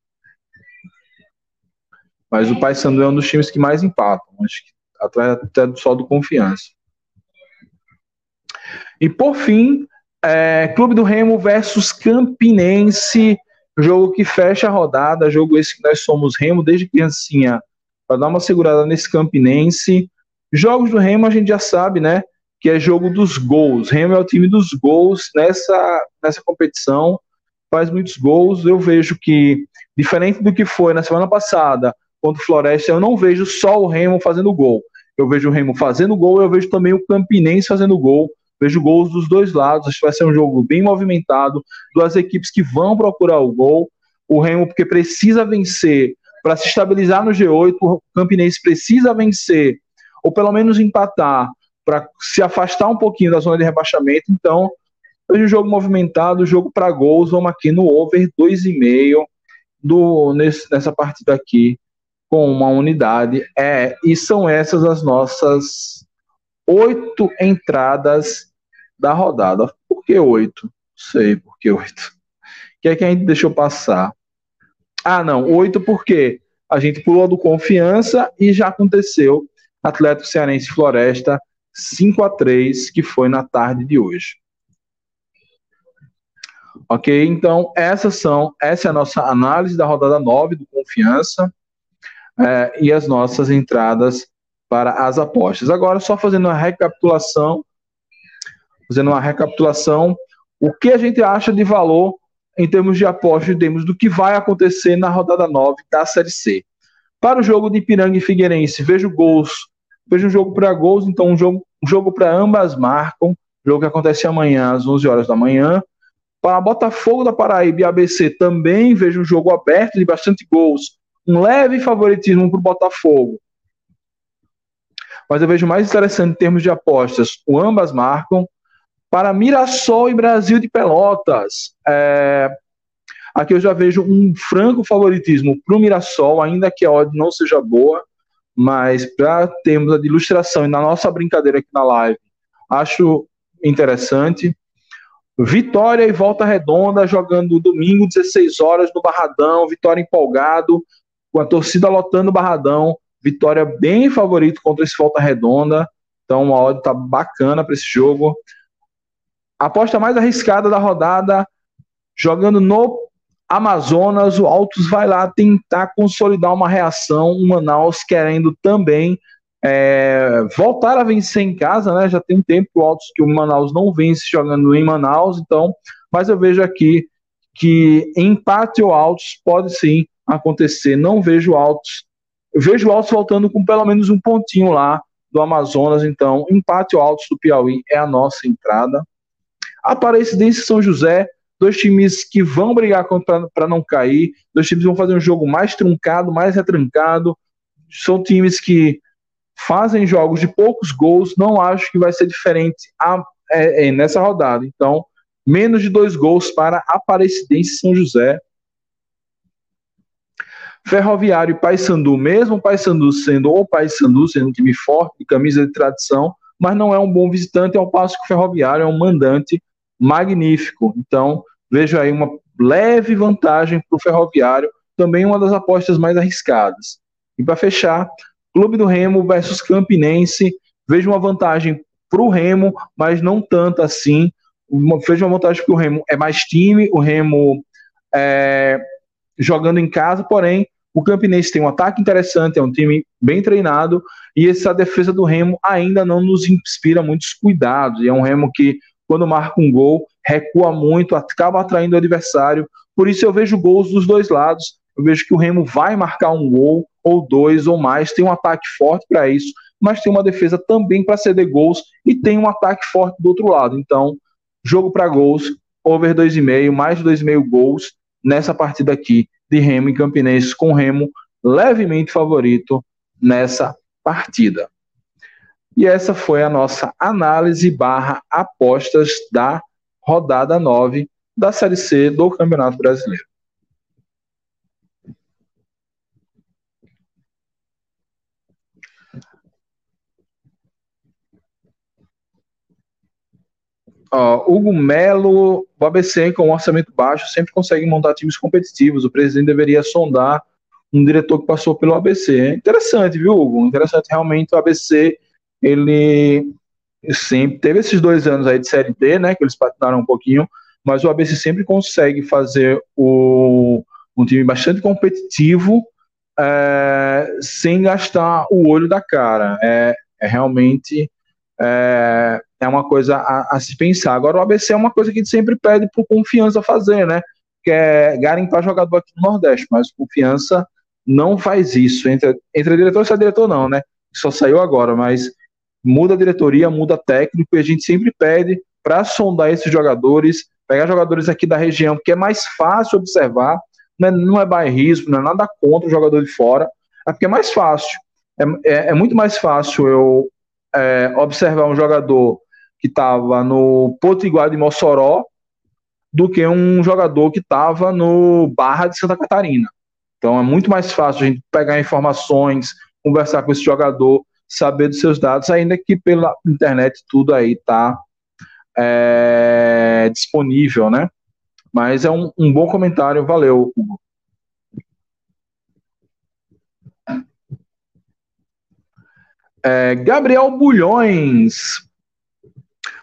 Mas o Paysandu é um dos times que mais empatam, acho que atrás até só do confiança. E por fim, é, Clube do Remo versus Campinense, jogo que fecha a rodada, jogo esse que nós somos Remo desde criancinha, para dar uma segurada nesse Campinense. Jogos do Remo a gente já sabe, né? Que é jogo dos gols. Remo é o time dos gols nessa, nessa competição, faz muitos gols. Eu vejo que, diferente do que foi na semana passada, contra o Floresta, eu não vejo só o Remo fazendo gol. Eu vejo o Remo fazendo gol, eu vejo também o Campinense fazendo gol. Vejo gols dos dois lados. Acho que vai ser um jogo bem movimentado. Duas equipes que vão procurar o gol. O Remo, porque precisa vencer para se estabilizar no G8. O Campinense precisa vencer, ou pelo menos empatar, para se afastar um pouquinho da zona de rebaixamento. Então, hoje o jogo movimentado, jogo para gols, vamos aqui no over 2,5 do nesse, nessa partida aqui com uma unidade. É, e são essas as nossas oito entradas da rodada. Por que oito? Sei por que oito. Que é que a gente deixou passar? Ah, não, oito porque a gente pulou do confiança e já aconteceu Atlético Cearense Floresta 5 a 3 que foi na tarde de hoje. Ok? Então, essas são, essa é a nossa análise da rodada 9 do Confiança é, e as nossas entradas para as apostas. Agora, só fazendo uma recapitulação, fazendo uma recapitulação, o que a gente acha de valor em termos de apostas, em termos do que vai acontecer na rodada 9 da Série C. Para o jogo de Ipiranga e Figueirense, vejo gols Veja um jogo para gols, então um jogo, um jogo para ambas marcam, jogo que acontece amanhã às 11 horas da manhã. Para Botafogo da Paraíba e ABC também vejo um jogo aberto de bastante gols, um leve favoritismo para o Botafogo. Mas eu vejo mais interessante em termos de apostas, o ambas marcam. Para Mirassol e Brasil de Pelotas, é, aqui eu já vejo um franco favoritismo para o Mirassol, ainda que a odd não seja boa mas para termos de ilustração e na nossa brincadeira aqui na live, acho interessante. Vitória e Volta Redonda jogando domingo, 16 horas no Barradão. Vitória empolgado, com a torcida lotando o Barradão. Vitória bem favorito contra esse Volta Redonda. Então, uma odd tá bacana para esse jogo. Aposta mais arriscada da rodada, jogando no Amazonas, o Altos vai lá tentar consolidar uma reação. O Manaus querendo também é, voltar a vencer em casa, né? Já tem um tempo que o Altos que o Manaus não vence jogando em Manaus, então, mas eu vejo aqui que empate ou Altos pode sim acontecer. Não vejo Altos, vejo Altos voltando com pelo menos um pontinho lá do Amazonas, então empate ou Altos do Piauí é a nossa entrada. Aparecidense São José, dois times que vão brigar para não cair, dois times que vão fazer um jogo mais truncado, mais retrancado. São times que fazem jogos de poucos gols, não acho que vai ser diferente a, é, é, nessa rodada. Então, menos de dois gols para Aparecidense São José. Ferroviário e Paysandu, mesmo Paysandu sendo ou Paysandu sendo um time forte, de camisa de tradição, mas não é um bom visitante, ao passo que o Ferroviário é um mandante magnífico. Então, vejo aí uma leve vantagem para o Ferroviário, também uma das apostas mais arriscadas. E para fechar, Clube do Remo versus Campinense, vejo uma vantagem para o Remo, mas não tanto assim. Uma, vejo uma vantagem porque o Remo é mais time, o Remo é, jogando em casa, porém o Campinense tem um ataque interessante, é um time bem treinado, e essa defesa do Remo ainda não nos inspira muitos cuidados. E é um Remo que, quando marca um gol, recua muito, acaba atraindo o adversário. Por isso eu vejo gols dos dois lados. Eu vejo que o Remo vai marcar um gol, ou dois, ou mais. Tem um ataque forte para isso, mas tem uma defesa também para ceder gols e tem um ataque forte do outro lado. Então, jogo para gols, over 2,5, mais de 2,5 gols nessa partida aqui de Remo e Campinense, com Remo levemente favorito nessa partida. E essa foi a nossa análise barra apostas da rodada 9 da Série C do Campeonato Brasileiro. Ó, Hugo Melo, o ABC com um orçamento baixo sempre consegue montar times competitivos. O presidente deveria sondar um diretor que passou pelo ABC. Interessante, viu, Hugo? Interessante realmente o ABC, ele sempre teve esses dois anos aí de série D, né? Que eles patinaram um pouquinho, mas o ABC sempre consegue fazer o, um time bastante competitivo é, sem gastar o olho da cara. É, é realmente é, é uma coisa a, a, se pensar. Agora, o ABC é uma coisa que a gente sempre pede por confiança fazer, né? Que é garimpar jogador aqui no Nordeste, mas confiança não faz isso. Entre, entre diretor e diretor, não, né? Só saiu agora, mas muda a diretoria, muda técnico, e a gente sempre pede para sondar esses jogadores, pegar jogadores aqui da região, porque é mais fácil observar, não é, não é bairrismo, não é nada contra o jogador de fora, é porque é mais fácil. É, é, é muito mais fácil eu é, observar um jogador que estava no Potiguar de Mossoró do que um jogador que estava no Barra de Santa Catarina. Então é muito mais fácil a gente pegar informações, conversar com esse jogador, saber dos seus dados, ainda que pela internet tudo aí está é, disponível, né? Mas é um, um bom comentário, valeu, Hugo. É, Gabriel Bulhões,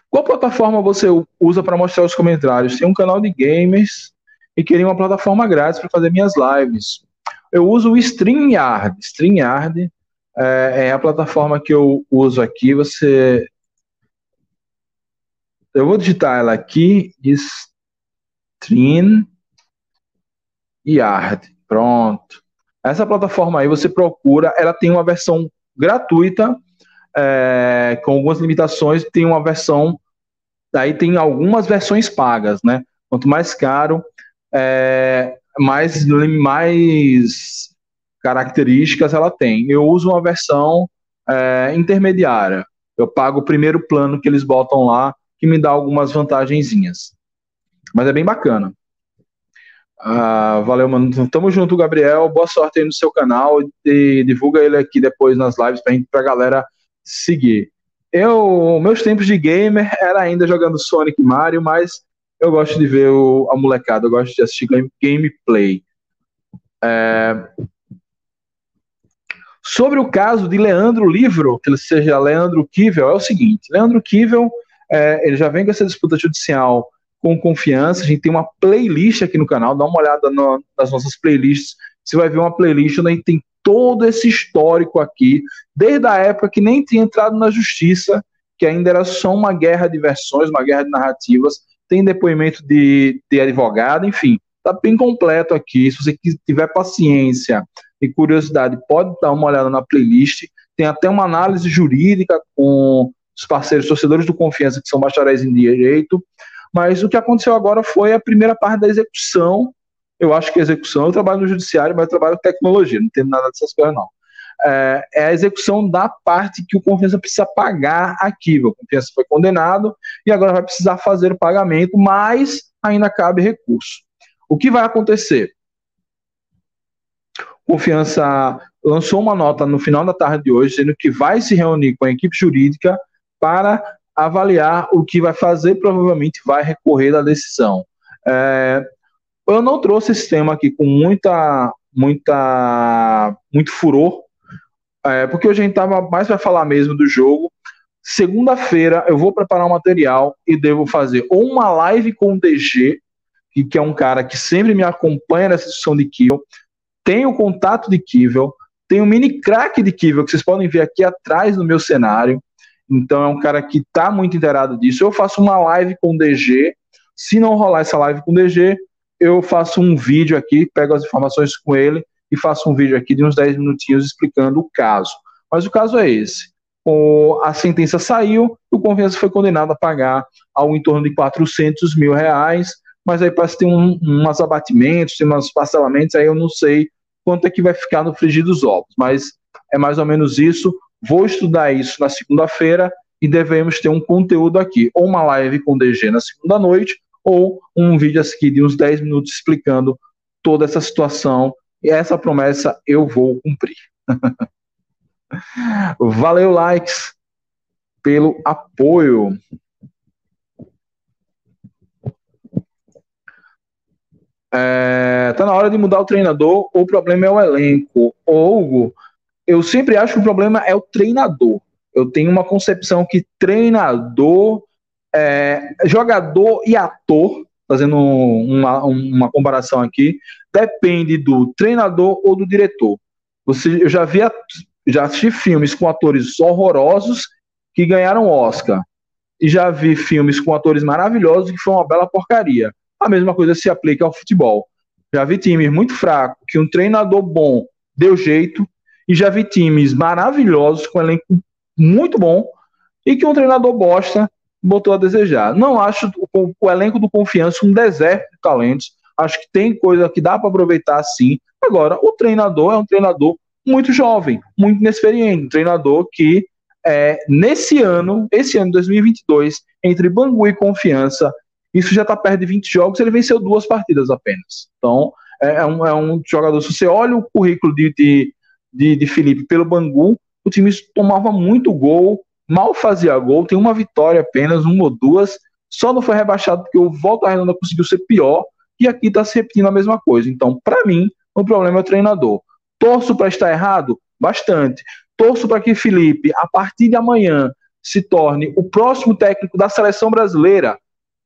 qual plataforma você usa para mostrar os comentários? Tem um canal de gamers e queria uma plataforma grátis para fazer minhas lives. Eu uso o StreamYard. StreamYard é, é a plataforma que eu uso aqui. Você, eu vou digitar ela aqui. StreamYard. Pronto. Essa plataforma aí você procura. Ela tem uma versão gratuita é, com algumas limitações, tem uma versão, daí tem algumas versões pagas, né? Quanto mais caro, é, mais, mais características ela tem. Eu uso uma versão é, intermediária. Eu pago o primeiro plano que eles botam lá, que me dá algumas vantagenzinhas. Mas é bem bacana. Ah, valeu, mano. Tamo junto, Gabriel. Boa sorte aí no seu canal e divulga ele aqui depois nas lives pra, gente, pra galera seguir. Eu, meus tempos de gamer era ainda jogando Sonic e Mario, mas eu gosto de ver o, a molecada, eu gosto de assistir game, gameplay. É... Sobre o caso de Leandro Livro, que ele seja Leandro Kivel, é o seguinte: Leandro Kivel, é, ele já vem com essa disputa judicial com confiança. A gente tem uma playlist aqui no canal, dá uma olhada no, nas nossas playlists. Você vai ver uma playlist onde a gente tem todo esse histórico aqui, desde a época que nem tinha entrado na justiça, que ainda era só uma guerra de versões, uma guerra de narrativas. Tem depoimento de, de advogado, enfim, tá bem completo aqui. Se você tiver paciência e curiosidade, pode dar uma olhada na playlist. Tem até uma análise jurídica com os parceiros torcedores do Confiança, que são bacharéis em direito. Mas o que aconteceu agora foi a primeira parte da execução. Eu acho que a execução, eu trabalho no judiciário, mas eu trabalho com tecnologia, não entendo nada dessas coisas, não. É, é a execução da parte que o Confiança precisa pagar aqui. O Confiança foi condenado e agora vai precisar fazer o pagamento, mas ainda cabe recurso. O que vai acontecer? Confiança lançou uma nota no final da tarde de hoje, dizendo que vai se reunir com a equipe jurídica para avaliar o que vai fazer, provavelmente vai recorrer da decisão. É, eu não trouxe esse tema aqui com muita, muita, muito furor, é, porque hoje a gente estava mais para falar mesmo do jogo. Segunda-feira eu vou preparar um material e devo fazer ou uma live com o DG, que, que é um cara que sempre me acompanha nessa discussão de Kiel, tem o contato de Kivel, tem o mini crack de Kivel, que vocês podem ver aqui atrás no meu cenário. Então é um cara que está muito inteirado disso. Eu faço uma live com o DG. Se não rolar essa live com o DG, eu faço um vídeo aqui, pego as informações com ele e faço um vídeo aqui de uns 10 minutinhos explicando o caso. Mas o caso é esse. O, a sentença saiu, o Confiança foi condenado a pagar ao em torno de 400 mil reais, mas aí parece que tem um, umas abatimentos, tem uns parcelamentos, aí eu não sei quanto é que vai ficar no frigir dos ovos, mas é mais ou menos isso. Vou estudar isso na segunda-feira e devemos ter um conteúdo aqui, ou uma live com DG na segunda noite, ou um vídeo aqui de uns 10 minutos explicando toda essa situação. E essa promessa eu vou cumprir. Valeu, likes, pelo apoio. É, tá na hora de mudar o treinador, ou o problema é o elenco. Ou, Hugo, eu sempre acho que o problema é o treinador. Eu tenho uma concepção que treinador, é, jogador e ator, fazendo uma, uma comparação aqui, depende do treinador ou do diretor. Você, eu já vi, já assisti filmes com atores horrorosos que ganharam Oscar. E já vi filmes com atores maravilhosos que foi uma bela porcaria. A mesma coisa se aplica ao futebol. Já vi times muito fracos que um treinador bom deu jeito e já vi times maravilhosos com um elenco muito bom e que um treinador bosta botou a desejar. Não acho o, o elenco do Confiança um deserto de talentos. Acho que tem coisa que dá para aproveitar sim. Agora, o treinador é um treinador muito jovem, muito inexperiente, um treinador que é, nesse ano, esse ano 2022, entre Bangu e Confiança, isso já está perto de 20 jogos, ele venceu duas partidas apenas. Então, é, é um, é um jogador, se você olha o currículo de, de de, de Felipe pelo Bangu, o time tomava muito gol, mal fazia gol, tem uma vitória apenas, uma ou duas, só não foi rebaixado porque o Volta Redonda conseguiu ser pior, e aqui está se repetindo a mesma coisa. Então, para mim, o problema é o treinador. Torço para estar errado? Bastante. Torço para que Felipe, a partir de amanhã, se torne o próximo técnico da seleção brasileira?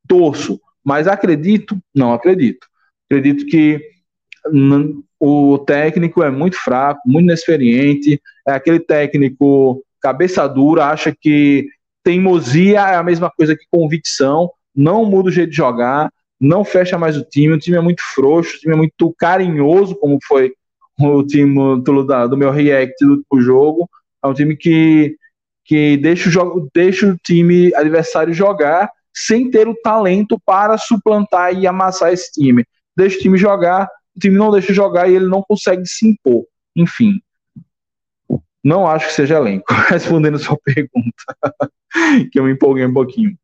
Torço. Mas acredito? Não acredito. Acredito que o técnico é muito fraco, muito inexperiente, é aquele técnico cabeça dura, acha que teimosia é a mesma coisa que convicção, não muda o jeito de jogar, não fecha mais o time, o time é muito frouxo, o time é muito carinhoso, como foi o time do, do meu react do último jogo, é um time que, que deixa, o jogo, deixa o time adversário jogar sem ter o talento para suplantar e amassar esse time. Deixa o time jogar, o time não deixa jogar e ele não consegue se impor. Enfim, não acho que seja elenco. Respondendo sua pergunta, que eu me empolguei um pouquinho.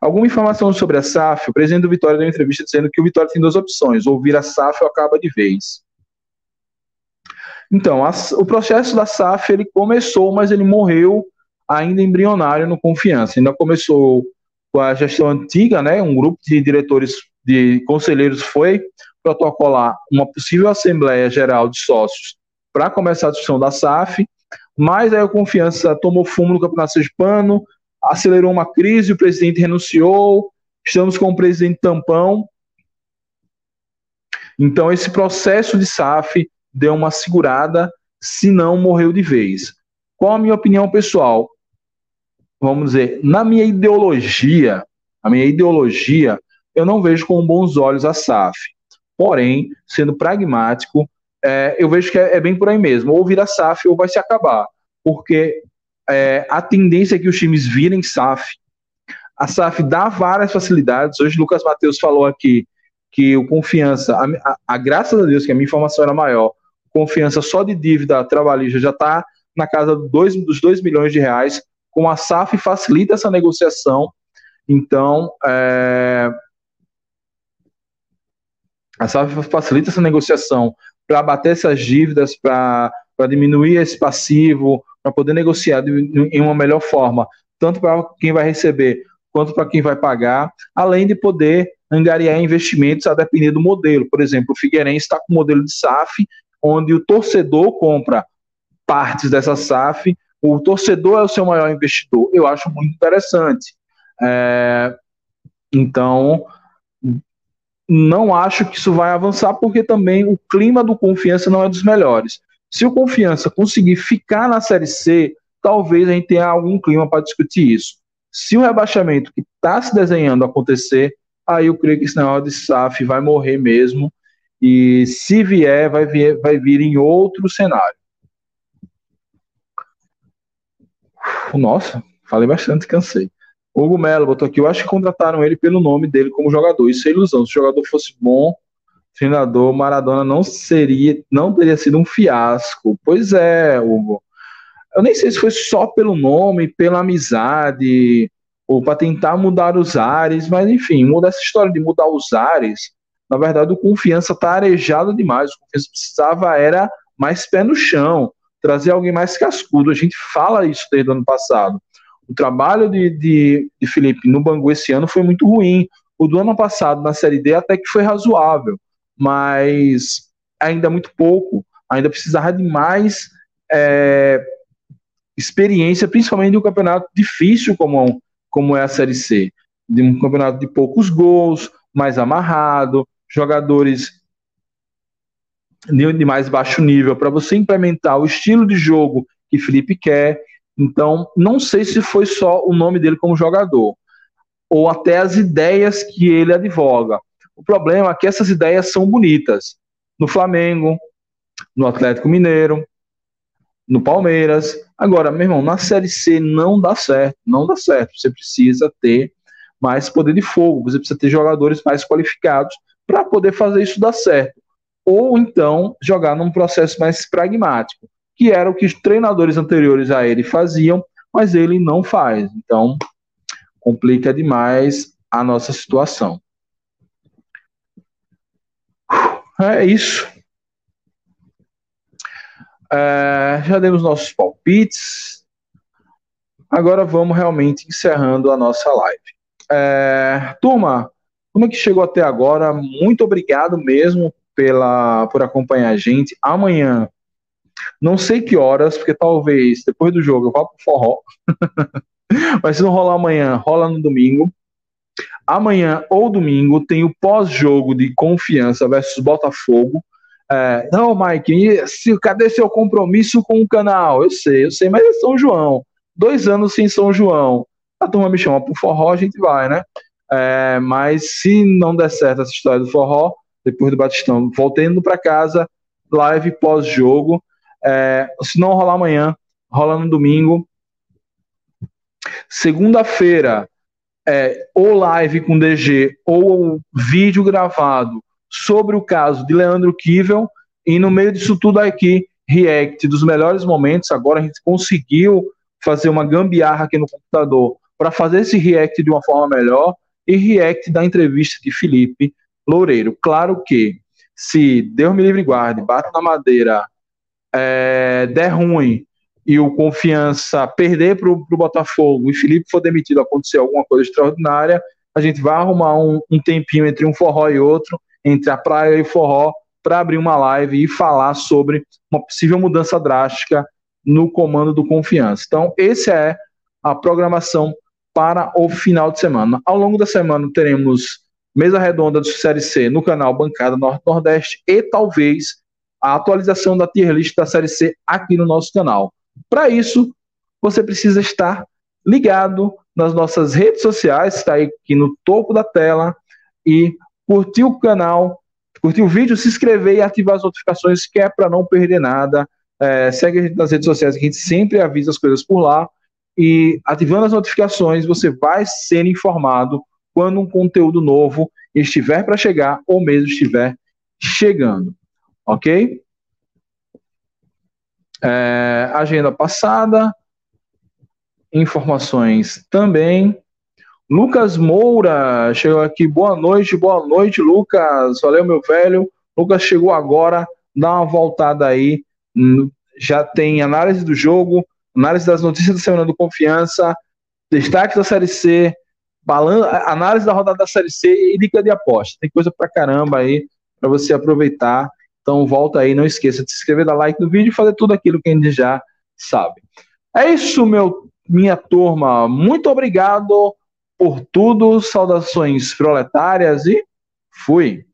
Alguma informação sobre a SAF? O presidente do Vitória deu uma entrevista dizendo que o Vitória tem duas opções: ouvir a SAF ou acaba de vez. Então, a, o processo da SAF ele começou, mas ele morreu ainda embrionário no Confiança. Ainda começou com a gestão antiga, né, um grupo de diretores, de conselheiros foi protocolar uma possível Assembleia Geral de Sócios para começar a discussão da SAF, mas aí a confiança tomou fumo no Campeonato Sergipano, acelerou uma crise, o presidente renunciou, estamos com o presidente tampão. Então esse processo de SAF deu uma segurada, se não morreu de vez. Qual a minha opinião pessoal? Vamos dizer, na minha ideologia, a minha ideologia, eu não vejo com bons olhos a SAF. Porém, sendo pragmático, é, eu vejo que é, é, bem por aí mesmo. Ou vira SAF ou vai se acabar. Porque é, a tendência é que os times virem SAF. A SAF dá várias facilidades. Hoje, Lucas Matheus falou aqui que o confiança, a, a, a, graças a Deus que a minha informação era maior, confiança só de dívida trabalhista já está na casa dos 2 milhões de reais. Com a SAF facilita essa negociação. Então, é, a SAF facilita essa negociação para abater essas dívidas, para diminuir esse passivo, para poder negociar de, em uma melhor forma, tanto para quem vai receber quanto para quem vai pagar, além de poder angariar investimentos a depender do modelo. Por exemplo, o Figueirense está com o modelo de SAF, onde o torcedor compra partes dessa SAF, o torcedor é o seu maior investidor. Eu acho muito interessante. É, então, não acho que isso vai avançar, porque também o clima do Confiança não é dos melhores. Se o Confiança conseguir ficar na Série C, talvez a gente tenha algum clima para discutir isso. Se o rebaixamento que está se desenhando acontecer, aí eu creio que esse negócio de SAF vai morrer mesmo. E se vier, vai vir, vai vir em outro cenário. Nossa, falei bastante, cansei. Hugo Melo botou aqui, eu acho que contrataram ele pelo nome dele como jogador. Isso é ilusão. Se o jogador fosse bom, treinador, Maradona não seria, não teria sido um fiasco. Pois é, Hugo. Eu nem sei se foi só pelo nome, pela amizade, ou para tentar mudar os ares, mas enfim, muda essa história de mudar os ares. Na verdade, o confiança tá arejado demais. O confiança precisava era mais pé no chão, trazer alguém mais cascudo. A gente fala isso desde o ano passado. O trabalho de, de, de Felipe no Bangu esse ano foi muito ruim. O do ano passado, na Série D, até que foi razoável, mas ainda muito pouco. Ainda precisava de mais é, experiência, principalmente de um campeonato difícil como, como é a Série C. De um campeonato de poucos gols, mais amarrado, jogadores de, mais baixo nível, para você implementar o estilo de jogo que Felipe quer. Então, não sei se foi só o nome dele como jogador, ou até as ideias que ele advoga. O problema é que essas ideias são bonitas. No Flamengo, no Atlético Mineiro, no Palmeiras. Agora, meu irmão, na Série C não dá certo, não dá certo. Você precisa ter mais poder de fogo, você precisa ter jogadores mais qualificados para poder fazer isso dar certo. Ou então jogar num processo mais pragmático que era o que os treinadores anteriores a ele faziam, mas ele não faz. Então, complica demais a nossa situação. É isso. É, já demos nossos palpites. Agora vamos realmente encerrando a nossa live. É, turma, como é que chegou até agora? Muito obrigado mesmo pela, por acompanhar a gente. Amanhã não sei que horas, porque talvez depois do jogo eu vá pro forró. Mas se não rolar amanhã, rola no domingo. Amanhã ou domingo tem o pós-jogo de confiança versus Botafogo. É, não, Mike, se, cadê seu compromisso com o canal? Eu sei, eu sei, mas é São João. Dois anos sem São João. A turma me chama pro forró, a gente vai, né? É, mas se não der certo essa história do forró, depois do Batistão, voltando para casa, live pós-jogo. É, se não rolar amanhã, rola no domingo. Segunda-feira, é, ou live com DG ou vídeo gravado sobre o caso de Leandro Kivel. E no meio disso tudo aqui, react dos melhores momentos. Agora a gente conseguiu fazer uma gambiarra aqui no computador para fazer esse react de uma forma melhor e react da entrevista de Felipe Loureiro. Claro que se Deus me livre e guarde, bate na madeira, é, der ruim e o Confiança perder para o Botafogo e Felipe for demitido, acontecer alguma coisa extraordinária, a gente vai arrumar um, um tempinho entre um forró e outro, entre a praia e o forró, para abrir uma live e falar sobre uma possível mudança drástica no comando do Confiança. Então, essa é a programação para o final de semana. Ao longo da semana teremos mesa redonda do Série C no canal Bancada Norte-Nordeste e talvez a atualização da tier list da Série C aqui no nosso canal. Para isso, você precisa estar ligado nas nossas redes sociais, está aqui no topo da tela, e curtir o canal, curtir o vídeo, se inscrever e ativar as notificações, que é para não perder nada. É, segue a gente nas redes sociais, que a gente sempre avisa as coisas por lá. E ativando as notificações, você vai ser informado quando um conteúdo novo estiver para chegar ou mesmo estiver chegando. Ok? É, agenda passada, informações também. Lucas Moura chegou aqui. Boa noite, boa noite, Lucas. Valeu, meu velho. Lucas chegou agora. Dá uma voltada aí. Já tem análise do jogo, análise das notícias da semana do Confiança, destaque da Série C, balan análise da rodada da Série C e dica de aposta. Tem coisa pra caramba aí para você aproveitar. Então volta aí, não esqueça de se inscrever, dar like no vídeo e fazer tudo aquilo que a gente já sabe. É isso, meu, minha turma. Muito obrigado por tudo. Saudações proletárias e fui.